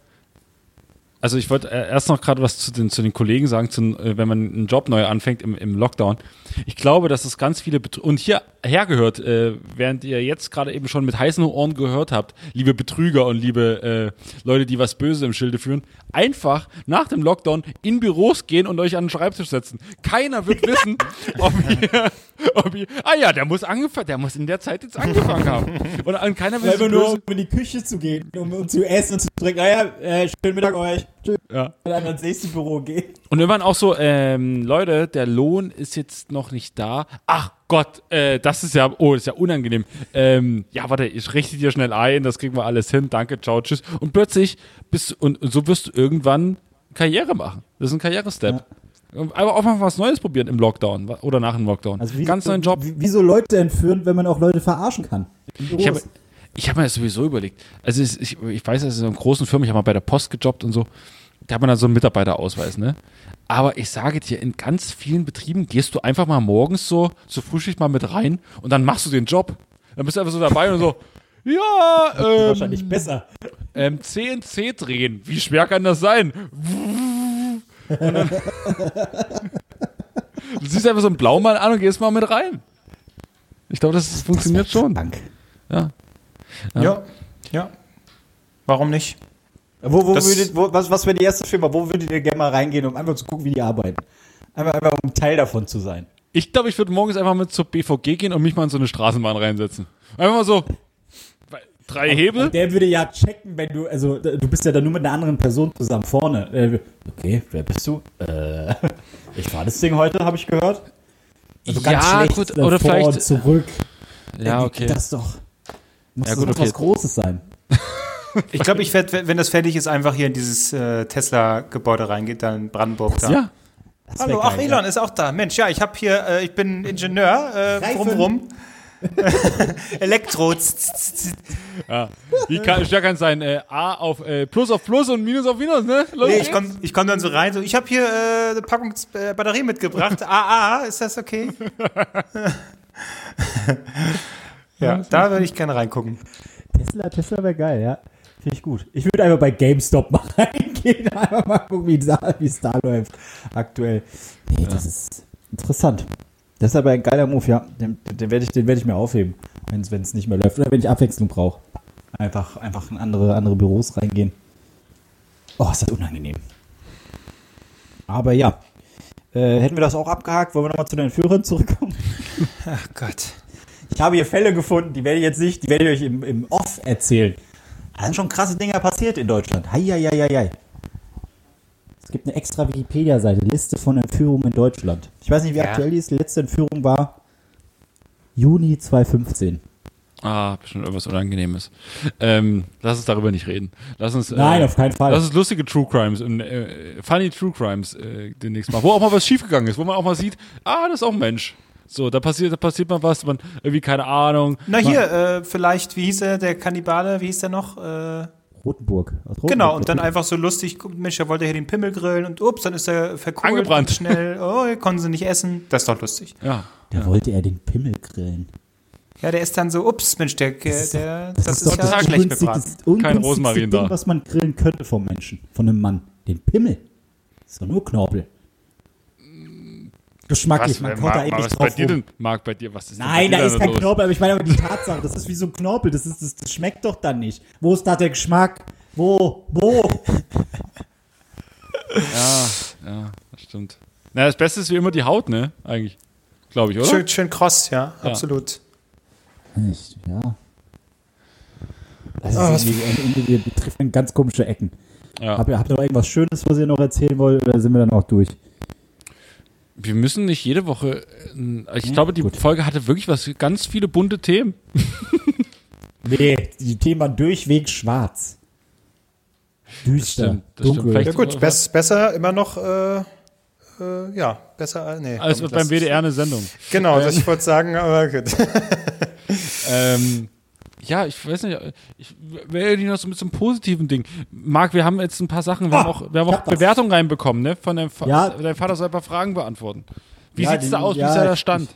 Also ich wollte äh, erst noch gerade was zu den, zu den Kollegen sagen, zu, äh, wenn man einen Job neu anfängt im, im Lockdown. Ich glaube, dass es ganz viele Betr und hier hergehört, äh, während ihr jetzt gerade eben schon mit heißen Ohren gehört habt, liebe Betrüger und liebe äh, Leute, die was Böse im Schilde führen, einfach nach dem Lockdown in Büros gehen und euch an den Schreibtisch setzen. Keiner wird wissen, ob ihr, ob ihr, ah ja, der muss angefangen, der muss in der Zeit jetzt angefangen haben. Und an keiner wird nur, um in die Küche zu gehen, um, um zu essen und zu trinken. Naja, äh, schönen Mittag euch. Ja. Und dann ins nächste Büro gehen. Und irgendwann auch so, ähm, Leute, der Lohn ist jetzt noch nicht da. Ach Gott, äh, das ist ja, oh, das ist ja unangenehm. Ähm, ja, warte, ich richte dir schnell ein, das kriegen wir alles hin, danke, ciao, tschüss. Und plötzlich bist und, und so wirst du irgendwann Karriere machen. Das ist ein Karrierestep. Aber auch mal was Neues probieren im Lockdown oder nach dem Lockdown. Also wie, Ganz neuen Job. Wie, wie so Leute entführen, wenn man auch Leute verarschen kann. Ich habe ich hab mir das sowieso überlegt. Also es- ich, ich weiß, dass in so einer großen Firma, ich habe mal bei der Post gejobbt und so, da hat man dann so einen Mitarbeiterausweis, ne? Aber ich sage dir, in ganz vielen Betrieben gehst du einfach mal morgens so zur Frühschicht mal mit rein und dann machst du den Job. Dann bist du einfach so dabei und so, ja, ähm, wahrscheinlich besser. ähm, CNC drehen. Wie schwer kann das sein? Und dann, du siehst einfach so einen Blaumann an und gehst mal mit rein. Ich glaube, das funktioniert schon. Dank. Ja. Ja, ja. Warum nicht? Wo, wo würdet, wo, was, was wäre die erste Firma? Wo würdet ihr gerne mal reingehen, um einfach zu gucken, wie die arbeiten? Einfach, einfach um Teil davon zu sein. Ich glaube, ich würde morgens einfach mit zur BVG gehen und mich mal in so eine Straßenbahn reinsetzen. Einfach mal so drei Hebel. Und der würde ja checken, wenn du, also du bist ja dann nur mit einer anderen Person zusammen vorne. Äh, Okay, wer bist du? Äh, ich fahre das Ding heute, habe ich gehört. Also ganz Ja, schlecht gut, oder vor vielleicht- und zurück. Ja, Äh, okay. Das doch. Muss Ja, das gut, okay. was Großes sein. Ich glaube, ich werde, wenn das fertig ist, einfach hier in dieses äh, Tesla-Gebäude reingehen, dann in Brandenburg da. Ja. Das Hallo, ach, geil, Elon ist auch da. Mensch, ja, ich habe hier, äh, ich bin Ingenieur, äh, Reifen. rum, rum. Elektro. ja. Wie kann, schwer kann es sein? Äh, A auf äh, Plus auf Plus und Minus auf Minus, ne? Los Nee, ich komme ich komm dann so rein, so, ich habe hier äh, eine Packung äh, Batterie mitgebracht. AA, ist das okay? Ja, da würde ich gerne reingucken. Tesla, Tesla wäre geil, ja. Finde ich gut. Ich würde einfach bei GameStop mal reingehen, einfach mal gucken, wie es da läuft aktuell. Nee, das ist interessant. Das ist aber ein geiler Move, ja. Den, den werde ich, den werd ich mir aufheben, wenn es nicht mehr läuft. Oder wenn ich Abwechslung brauche. Einfach, einfach in andere, andere Büros reingehen. Oh, ist das unangenehm. Aber ja. Äh, hätten wir das auch abgehakt, wollen wir nochmal zu den Führern zurückkommen? Ach Gott. Ich habe hier Fälle gefunden, die werde ich jetzt nicht, die werde ich euch im, im Off erzählen. Da sind schon krasse Dinge passiert in Deutschland. Heieieiei. Es gibt eine extra Wikipedia-Seite, Liste von Entführungen in Deutschland. Ich weiß nicht, wie Ja. aktuell die ist. Die letzte Entführung war Juni 2015. Ah, bestimmt irgendwas Unangenehmes. Ähm, lass uns darüber nicht reden. Lass uns. Nein, äh, auf keinen Fall. Lass uns lustige True Crimes, und, äh, funny True Crimes äh, demnächst mal. Wo auch mal was schiefgegangen ist, wo man auch mal sieht, ah, das ist auch ein Mensch. So, da passiert, da passiert mal was, man irgendwie keine Ahnung. Na hier, äh, vielleicht, wie hieß er, der Kannibale, wie hieß der noch? Äh, Rotenburg. Aus Rotenburg. genau, und dann einfach so lustig, Mensch, er wollte hier den Pimmel grillen und ups, dann ist er verkohlt Angebrannt. schnell, oh, hier konnten sie nicht essen. Das ist doch lustig. Ja. Da wollte er den Pimmel grillen. Ja, der ist dann so, ups, Mensch, der, der, ist doch- der das, ist, doch ja Tag schlecht gebraten. ungünstigste Rosmarin Ding, da. was man grillen könnte vom Menschen, von einem Mann. Den Pimmel. Das ist doch nur Knorpel. Geschmacklich, man Was, kaut da Marc, endlich was bei dir denn, Marc, bei dir, was ist Nein, da ist kein los? Knorpel, aber ich meine aber die Tatsache, das ist wie so ein Knorpel, das, ist, das, das schmeckt doch dann nicht. Wo ist da der Geschmack? Wo? Wo? Ja, ja, das stimmt. Na, das Beste ist wie immer die Haut, ne? Eigentlich. Glaube ich, oder? Schön, schön kross, ja, Ja. absolut. Nicht, ja. Das ist irgendwie, irgendwie, wir betreffen ganz komische Ecken. Ja. Habt ihr, habt ihr noch irgendwas Schönes, was ihr noch erzählen wollt, oder sind wir dann auch durch? Wir müssen nicht jede Woche. äh, Ich glaube, die gut. Folge hatte wirklich was, ganz viele bunte Themen. Nee, die Themen waren durchweg schwarz. Düster, stimmt, das stimmt. dunkel. Vielleicht- Ja gut, bess, besser immer noch, äh, äh, ja, besser, als- nee. Also komm, beim WDR eine Sendung. Genau, das ich wollte sagen, aber gut. Ähm, ja, ich weiß nicht, ich wäre nicht noch so mit so einem positiven Ding. Marc, wir haben jetzt ein paar Sachen, wir Ah, haben auch, wir haben ich auch. Bewertungen reinbekommen, ne? Von deinem, Fa Ja. dein Vater soll ein paar Fragen beantworten. Wie Ja, sieht's die- da aus? Wie ja, ist da der ich- Stand?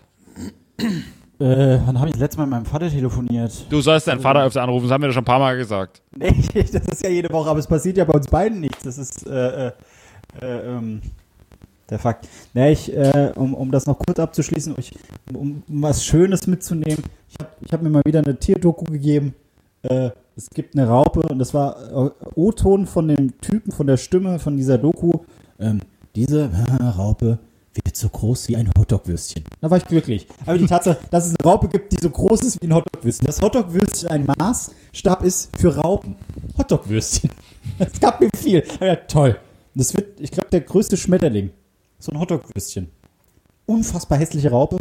Äh, wann habe ich das letzte Mal mit meinem Vater telefoniert? du sollst deinen Vater öfter anrufen, das haben wir doch schon ein paar Mal gesagt. Nee, das ist ja jede Woche, aber es passiert ja bei uns beiden nichts. Das ist äh, äh, äh, ähm, der Fakt. Nee, ich, äh, um, um das noch kurz abzuschließen, ich, um, um was Schönes mitzunehmen, ich habe ich hab mir mal wieder eine Tierdoku gegeben. Äh, es gibt eine Raupe und das war äh, O-Ton von dem Typen, von der Stimme von dieser Doku. Ähm, diese Raupe wird so groß wie ein Hotdog-Würstchen. Da war ich glücklich. Aber die Tatsache, dass es eine Raupe gibt, die so groß ist wie ein Hotdog-Würstchen. Das Hotdog-Würstchen ein Maßstab ist für Raupen. Hotdog-Würstchen. Das gab mir viel. Ja, toll. Das wird, ich glaube, der größte Schmetterling. So ein Hotdog-Würstchen. Unfassbar hässliche Raupe.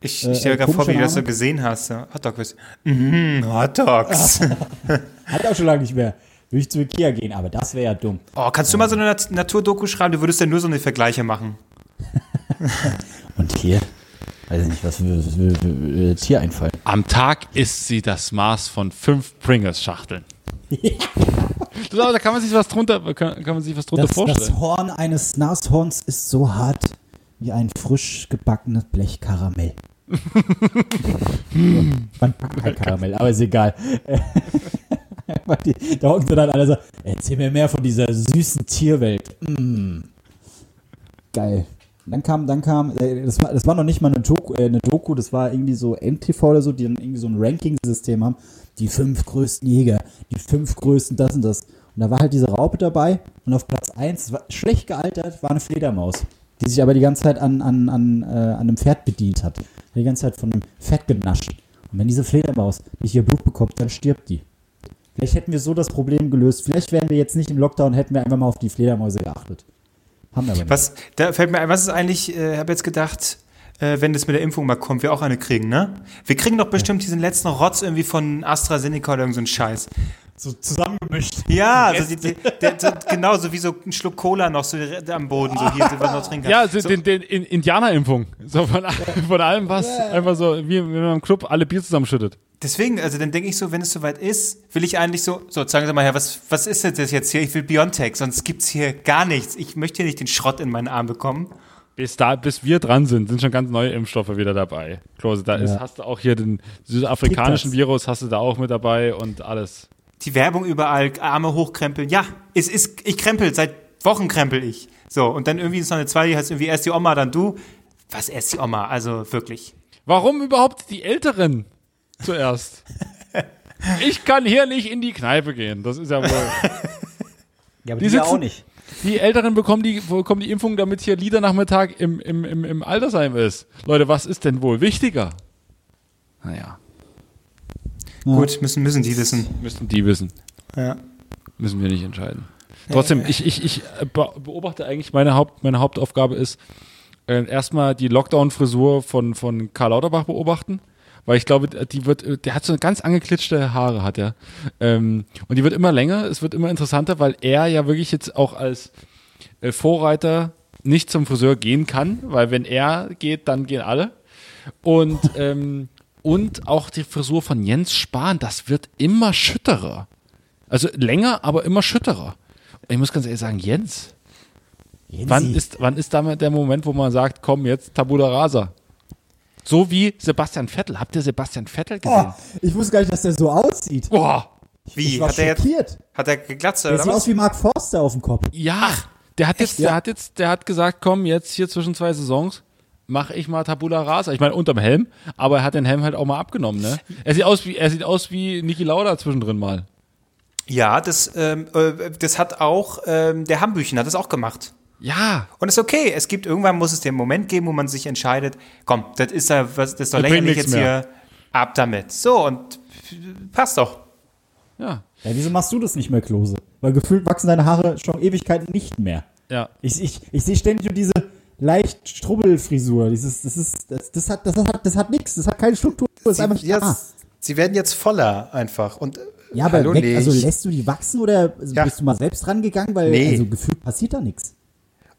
Ich, Äh, ich stelle mir gerade vor, wie du das so gesehen hast. So. Hotdog ist. Mhm, Hotdogs. Hat auch schon lange nicht mehr. Würde ich zu Ikea gehen, aber das wäre ja dumm. Oh, kannst du mal so eine Nat Naturdoku schreiben? Du würdest ja nur so eine Vergleiche machen. Und hier, weiß ich nicht, was für, für Tier einfallen. Am Tag isst sie das Maß von fünf Pringles-Schachteln. Da kann man sich was drunter, kann, kann man sich was drunter Das, vorstellen. das Horn eines Nashorns ist so hart wie ein frisch gebackenes Blech Karamell. Man packt kein Karamell, aber ist egal. Da hocken sie dann alle so, erzähl mir mehr von dieser süßen Tierwelt. Mm. Geil. Dann kam, dann kam, äh, das war, das war noch nicht mal eine Doku, äh, eine Doku, das war irgendwie so NTV oder so, die dann irgendwie so ein Ranking-System haben. Die fünf größten Jäger, die fünf größten das und das. Und da war halt diese Raupe dabei und auf Platz 1, war schlecht gealtert, war eine Fledermaus. die sich aber die ganze Zeit an, an, an, äh, an einem Pferd bedient hat. Die ganze Zeit von einem Pferd genascht. Und wenn diese Fledermaus nicht ihr Blut bekommt, dann stirbt die. Vielleicht hätten wir so das Problem gelöst. Vielleicht wären wir jetzt nicht im Lockdown, hätten wir einfach mal auf die Fledermäuse geachtet. Haben wir aber nicht. Was, da fällt mir ein, was ist eigentlich, ich äh, habe jetzt gedacht, äh, wenn das mit der Impfung mal kommt, wir auch eine kriegen, ne? Wir kriegen doch bestimmt diesen letzten Rotz irgendwie von AstraZeneca oder irgend so ein Scheiß. So zusammengemischt. Ja, also die, die, der, der, genau, so wie so ein Schluck Cola noch so am Boden, so hier, was man noch trinken. Ja, so, so, den, den in Indianerimpfung. So von, von allem was. Einfach so, wie wenn man im Club alle Bier zusammenschüttet. Deswegen, also dann denke ich so, wenn es soweit ist, will ich eigentlich so, so sagen Sie mal her, was, was ist denn das jetzt hier? Ich will Biontech, sonst gibt's hier gar nichts. Ich möchte hier nicht den Schrott in meinen Arm bekommen. Bis, da, bis wir dran sind, sind schon ganz neue Impfstoffe wieder dabei. Klose, da ist, Ja. hast du auch hier den südafrikanischen. Virus, hast du da auch mit dabei und alles. Die Werbung überall, Arme hochkrempeln. Ja, es ist, ich krempel, seit Wochen krempel ich. So, und dann irgendwie ist noch eine zweite, die heißt irgendwie erst die Oma, dann du. Was erst die Oma? Also wirklich. Warum überhaupt die Älteren zuerst? Ich kann hier nicht in die Kneipe gehen. Das ist ja wohl. Ja, aber Die sitzen- Die Älteren bekommen die, bekommen die Impfung, damit hier Liedernachmittag im, im, im, im Altersheim ist. Leute, was ist denn wohl wichtiger? Naja, Gut, müssen, müssen die wissen. müssen die wissen. Ja. Müssen wir nicht entscheiden. Trotzdem, ich, ich, ich äh, be- beobachte eigentlich, meine, Haupt, meine Hauptaufgabe ist, äh, erstmal die Lockdown-Frisur von, von Karl Lauterbach beobachten. Weil ich glaube, die wird, der hat so ganz angeklitschte Haare, hat er. Ähm, und die wird immer länger, es wird immer interessanter, weil er ja wirklich jetzt auch als äh, Vorreiter nicht zum Friseur gehen kann, weil wenn er geht, dann gehen alle. Und, ähm, und auch die Frisur von Jens Spahn, das wird immer schütterer. Also länger, aber immer schütterer. Und ich muss ganz ehrlich sagen, Jens, wann ist, wann ist damit der Moment, wo man sagt, komm, jetzt Tabula Rasa? So wie Sebastian Vettel. Habt ihr Sebastian Vettel gesehen? Oh, ich wusste gar nicht, dass der so aussieht. Boah, Wie? Ich war Hat er jetzt, schockiert. hat er geglatzt Der oder sieht was? aus wie Mark Forster auf dem Kopf. ja. der hat jetzt, Ja. der hat jetzt, der hat gesagt, komm, jetzt hier zwischen zwei Saisons mache ich mal Tabula Rasa. Ich meine, unterm Helm, aber er hat den Helm halt auch mal abgenommen, ne? Er sieht aus wie, er sieht aus wie Niki Lauda zwischendrin mal. Ja, das, ähm, äh, das hat auch, ähm, der Hambüchen hat das auch gemacht. Ja. Und ist okay. Es gibt, irgendwann muss es den Moment geben, wo man sich entscheidet, komm, das ist ja, was, das ist doch Das lächerlich jetzt mehr. hier, ab damit. So, und passt doch. Ja. Ja, wieso machst du das nicht mehr, Klose? Weil gefühlt wachsen deine Haare schon Ewigkeiten nicht mehr. Ja. Ich, ich, ich sehe ständig nur diese leicht Strubbelfrisur. Dieses, das ist, das, das hat, das hat, das hat nichts. Das hat keine Struktur. Das ist einfach Sie, jetzt, sie werden jetzt voller einfach. Und, äh, Ja, aber hallo, weg, nee, also lässt du die wachsen oder Ja. bist du mal selbst rangegangen? Weil Nee. also gefühlt passiert da nichts.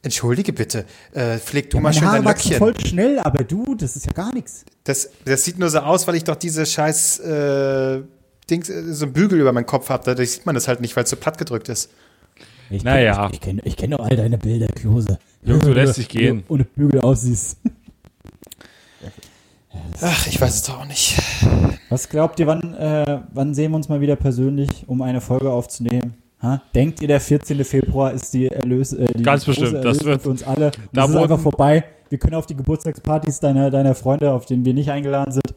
Entschuldige bitte, äh, pfleg du mal Meine schön Haare dein Löckchen. voll schnell, aber du, das ist ja gar nichts. Das, das sieht nur so aus, weil ich doch diese scheiß äh, Dings, äh, so einen Bügel über meinen Kopf habe. Dadurch sieht man das halt nicht, weil es so platt gedrückt ist. Ich Naja. Kenn, ich, ich kenne ich kenn doch all deine Bilder, Klose. Junge, du lässt dich gehen. Ohne Bügel aussiehst. Ach, ich weiß es doch auch nicht. Was glaubt ihr, wann, äh, wann sehen wir uns mal wieder persönlich, um eine Folge aufzunehmen? Ha? Denkt ihr, der 14. Februar ist die Erlös äh, die Ganz große bestimmt, das Erlösung wird- für uns alle? Da das ist einfach vorbei. Wir können auf die Geburtstagspartys deiner, deiner Freunde, auf denen wir nicht eingeladen sind.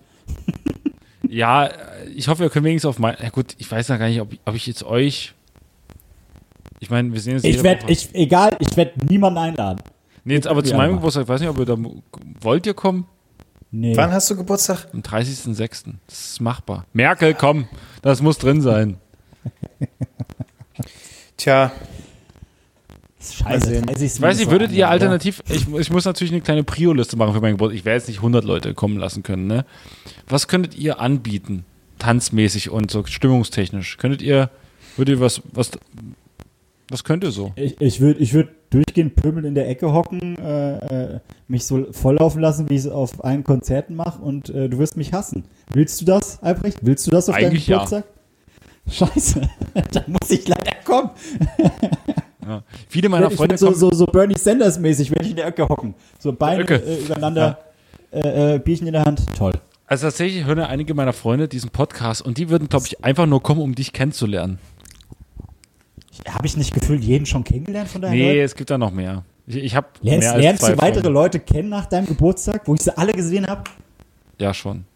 Ja, ich hoffe, wir können wenigstens auf mein. Ja gut, ich weiß ja gar nicht, ob, ob ich jetzt euch. Ich meine, wir sehen jetzt Ich werde, ich, egal, ich werde niemanden einladen. Nee, jetzt aber zu meinem. Geburtstag, ich weiß nicht, ob ihr da. Wollt ihr kommen? Nee. Wann hast du Geburtstag? Am 30.06. Das ist machbar. Merkel, komm, das muss drin sein. Tja, Scheiße, sehen. 30. Ich weiß nicht, würdet ihr Alter? alternativ, ich, ich muss natürlich eine kleine Prio-Liste machen für meinen Geburtstag. Ich werde jetzt nicht 100 Leute kommen lassen können, ne? Was könntet ihr anbieten? Tanzmäßig und so stimmungstechnisch. Könntet ihr, würdet ihr was, was, was könnt ihr so? Ich, ich würde ich würd durchgehend pöbeln in der Ecke hocken, äh, äh, mich so volllaufen lassen, wie ich es auf allen Konzerten mache und äh, du wirst mich hassen. Willst du das, Albrecht? Willst du das auf Eigentlich ja. deinem Geburtstag? Scheiße, da muss ich leider kommen. Ja. Viele meiner ich Freunde so, so, so Bernie Sanders mäßig, werde ich in der Ecke hocken. So Beine äh, übereinander, äh, äh, Bierchen in der Hand. Toll. also tatsächlich hören ja einige meiner Freunde diesen Podcast und die würden, glaube ich, einfach nur kommen, um dich kennenzulernen. Habe ich nicht gefühlt jeden schon kennengelernt von deinen Nee, Leuten? es gibt da noch mehr. Ich, ich habe Lernst, mehr als lernst du weitere Freunde. Leute kennen nach deinem Geburtstag, wo ich sie alle gesehen habe? Ja, schon.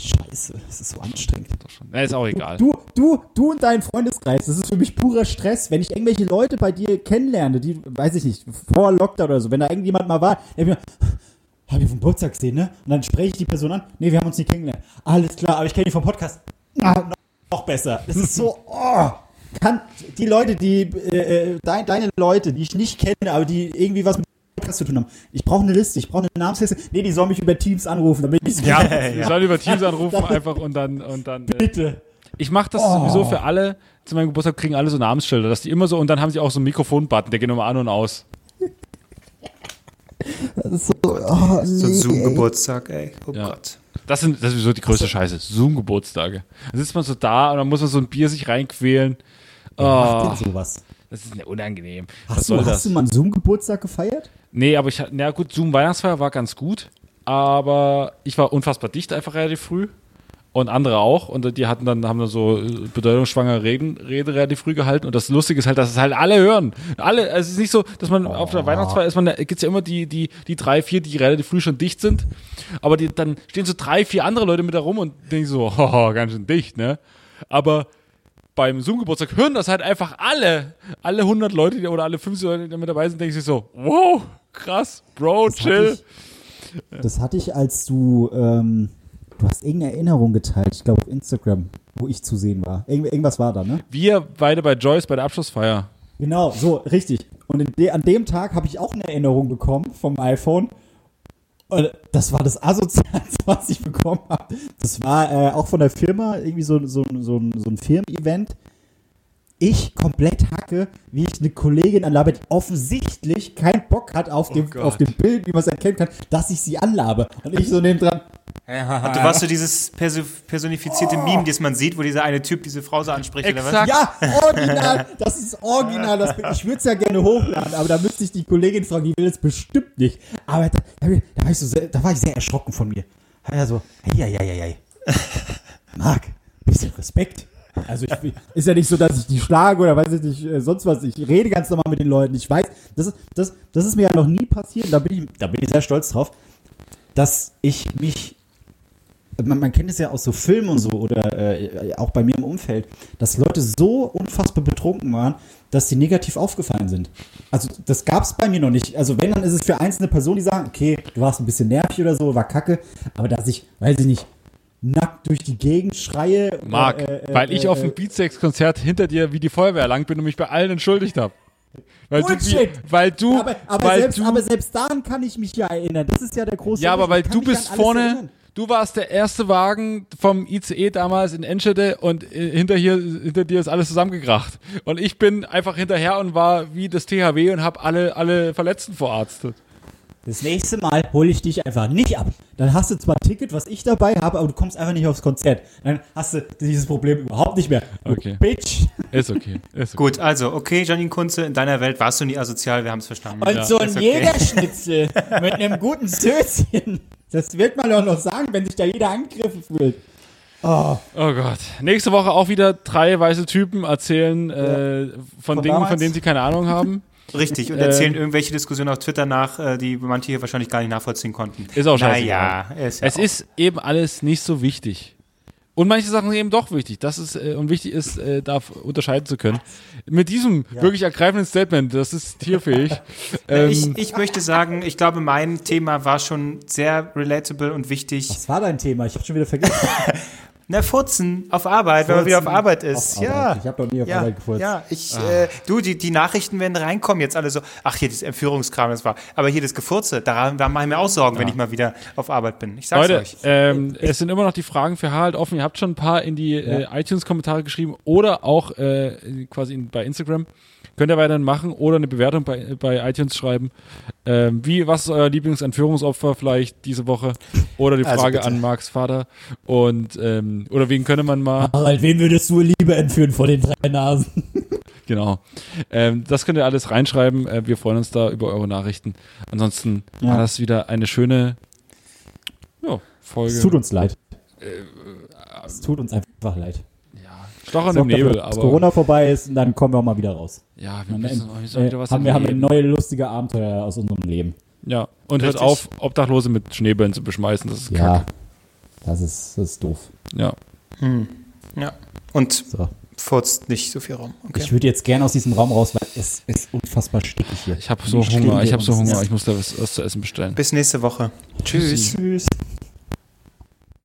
Scheiße, das ist so anstrengend. Doch schon. Ja, ist auch egal. Du, du, du und dein Freundeskreis, das ist für mich purer Stress. Wenn ich irgendwelche Leute bei dir kennenlerne, die, weiß ich nicht, vor Lockdown oder so, wenn da irgendjemand mal war, der mir, hab ich vom Geburtstag gesehen, ne? Und dann spreche ich die Person an, nee, wir haben uns nicht kennengelernt. Alles klar, aber ich kenne dich vom Podcast. Ah, noch, noch besser. Das ist so, oh. Kann die Leute, die, äh, äh, dein, deine Leute, die ich nicht kenne, aber die irgendwie was mit Podcast zu tun haben. Ich brauche eine Liste, ich brauche eine Namensliste. Nee, die sollen mich über Teams anrufen, damit ich Ja, wir sollen über Teams anrufen einfach und dann und dann. Äh, Bitte. ich mache das Oh. sowieso für alle. Zu meinem Geburtstag kriegen alle so Namensschilder, dass die immer so und dann haben sie auch so einen Mikrofonbutton, der geht immer an und aus. Das ist so, oh, So ein nee, ey. Zoom-Geburtstag, ey. Oh Ja. Gott. Das sind das ist sowieso die größte Scheiße. Zoom-Geburtstage. Dann sitzt man so da und dann muss man so ein Bier sich reinquälen. Oh, macht denn sowas? Das ist unangenehm. Was Hast soll du, das? hast du mal einen Zoom-Geburtstag gefeiert? Nee, aber ich hatte, na gut, Zoom Weihnachtsfeier war ganz gut, aber ich war unfassbar dicht einfach relativ früh und andere auch und die hatten dann haben dann so äh, bedeutungsschwangere Reden, Rede relativ früh gehalten und das Lustige ist halt, dass es halt alle hören. Alle, also es ist nicht so, dass man auf der Weihnachtsfeier ist man, da gibt's ja immer die, die, die drei, vier, die relativ früh schon dicht sind, aber die, dann stehen so drei, vier andere Leute mit da rum und denken so, haha, ganz schön dicht, ne? Aber beim Zoom-Geburtstag hören das halt einfach alle. Alle 100 Leute die, oder alle 50 Leute, die mit dabei sind, denken sich so, wow, krass, Bro, Das chill. hatte ich, das hatte ich, als du, ähm, du hast irgendeine Erinnerung geteilt, ich glaube auf Instagram, wo ich zu sehen war. Irgend, irgendwas war da, ne? Wir beide bei Joyce bei der Abschlussfeier. Genau, so, richtig. Und de, an dem Tag habe ich auch eine Erinnerung bekommen vom iPhone. Und das war das Asozialste, was ich bekommen habe. Das war äh, auch von der Firma, irgendwie so, so, so, so ein Firmen-Event. Ich komplett hacke, wie ich eine Kollegin anlabe, die offensichtlich keinen Bock hat auf, dem, Gott. auf dem Bild, wie man es erkennen kann, dass ich sie anlabe. Und ich so neben dran. Und du warst so dieses perso personifizierte Meme, das man sieht, wo dieser eine Typ diese Frau so anspricht, oder Exakt. Ja, original, das ist original. Das, ich würde es ja gerne hochladen, aber da müsste ich die Kollegin fragen, die will es bestimmt nicht. Aber da, da, da, war ich so sehr, da war ich sehr erschrocken von mir. Ja, so, hey, ja, ja, ja, ja. Marc, bisschen Respekt. Also ich, ist ja nicht so, dass ich die schlage oder weiß ich nicht, äh, sonst was. Ich rede ganz normal mit den Leuten. Ich weiß, das ist, das, das ist mir ja noch nie passiert. Da bin ich, da bin ich sehr stolz drauf, dass ich mich man, man kennt es ja aus so Filmen und so oder äh, auch bei mir im Umfeld, dass Leute so unfassbar betrunken waren, dass sie negativ aufgefallen sind. Also das gab es bei mir noch nicht. Also wenn, dann ist es für einzelne Personen, die sagen, okay, du warst ein bisschen nervig oder so, war kacke, aber dass ich, weiß ich nicht, nackt durch die Gegend schreie. Marc, äh, äh, weil ich äh, auf dem Beatsex-Konzert hinter dir wie die Feuerwehr lang bin und mich bei allen entschuldigt habe. Weil du, Bullshit! wie, weil du, aber, aber, weil selbst, du, aber selbst daran kann ich mich ja erinnern. Das ist ja der große ja, aber weil du bist vorne, erinnern. du warst der erste Wagen vom ICE damals in Enschede und äh, hinter, hier, hinter dir ist alles zusammengekracht. Und ich bin einfach hinterher und war wie das THW und habe alle, alle Verletzten verarztet. Das nächste Mal hole ich dich einfach nicht ab. Dann hast du zwar ein Ticket, was ich dabei habe, aber du kommst einfach nicht aufs Konzert. Dann hast du dieses Problem überhaupt nicht mehr. Du Okay. Bitch. Ist okay. Ist okay. Gut, also, okay, Janine Kunze, in deiner Welt warst du nie asozial, wir haben es verstanden. Und Ja, so ein okay. Jägerschnitzel mit einem guten Söschen. Das wird man doch noch sagen, wenn sich da jeder angegriffen fühlt. Oh, Oh Gott. Nächste Woche auch wieder drei weiße Typen erzählen äh, von, Von Dingen, von damals? denen sie keine Ahnung haben. Richtig, und erzählen irgendwelche Diskussionen auf Twitter nach, äh, die manche hier wahrscheinlich gar nicht nachvollziehen konnten. Ist auch scheiße. Naja, ist ja Es auch- ist eben alles nicht so wichtig. Und manche Sachen sind eben doch wichtig. Das ist äh, und wichtig ist, äh, da unterscheiden zu können. Mit diesem wirklich ergreifenden Statement, das ist tierfähig. ähm, ich, ich möchte sagen, ich glaube, mein Thema war schon sehr relatable und wichtig. was war dein Thema? Ich habe schon wieder vergessen. Na, Furzen auf Arbeit, wenn man wieder auf Furzen Arbeit ist. auf ja. Arbeit. Ich hab doch nie auf ja, Arbeit gefurzt. Ja, ich, äh, du, die, die Nachrichten werden reinkommen jetzt alle so, ach hier, das Entführungskram, das war, aber hier das Gefurze, da, da mache ich mir auch Sorgen, wenn ich mal wieder auf Arbeit bin. Ich sag's Leute, euch. ähm, es sind immer noch die Fragen für Harald offen. Ihr habt schon ein paar in die äh, iTunes-Kommentare geschrieben oder auch äh, quasi in, bei Instagram. Könnt ihr weiterhin machen oder eine Bewertung bei, bei iTunes schreiben. Ähm, wie, was ist euer Lieblingsentführungsopfer vielleicht diese Woche? Oder die Also Frage bitte. an Marks Vater. Und ähm, oder wen könnte man mal. Harald, wen würdest du lieber entführen vor den drei Nasen? Genau. Ähm, das könnt ihr alles reinschreiben. Äh, wir freuen uns da über eure Nachrichten. Ansonsten Ja. war das wieder eine schöne ja, Folge. Es tut uns leid. Es tut uns einfach leid. Stochern im dafür, Nebel, dass aber Corona vorbei ist und dann kommen wir auch mal wieder raus. ja, wir Dann, müssen, wir müssen wieder was haben, wir haben neue lustige Abenteuer aus unserem Leben. Ja, und hört auf, Obdachlose mit Schneebällen zu beschmeißen. Das ist Ja. kacke. Das ist, das ist doof. Ja. Ja. Und So. furzt nicht so viel Raum. Okay. Ich würde jetzt gerne aus diesem Raum raus, weil es ist unfassbar stickig hier. Ich habe so Hunger, ich habe so Hunger, ich muss da was, was zu essen bestellen. Bis nächste Woche. Tschüss. Tschüss.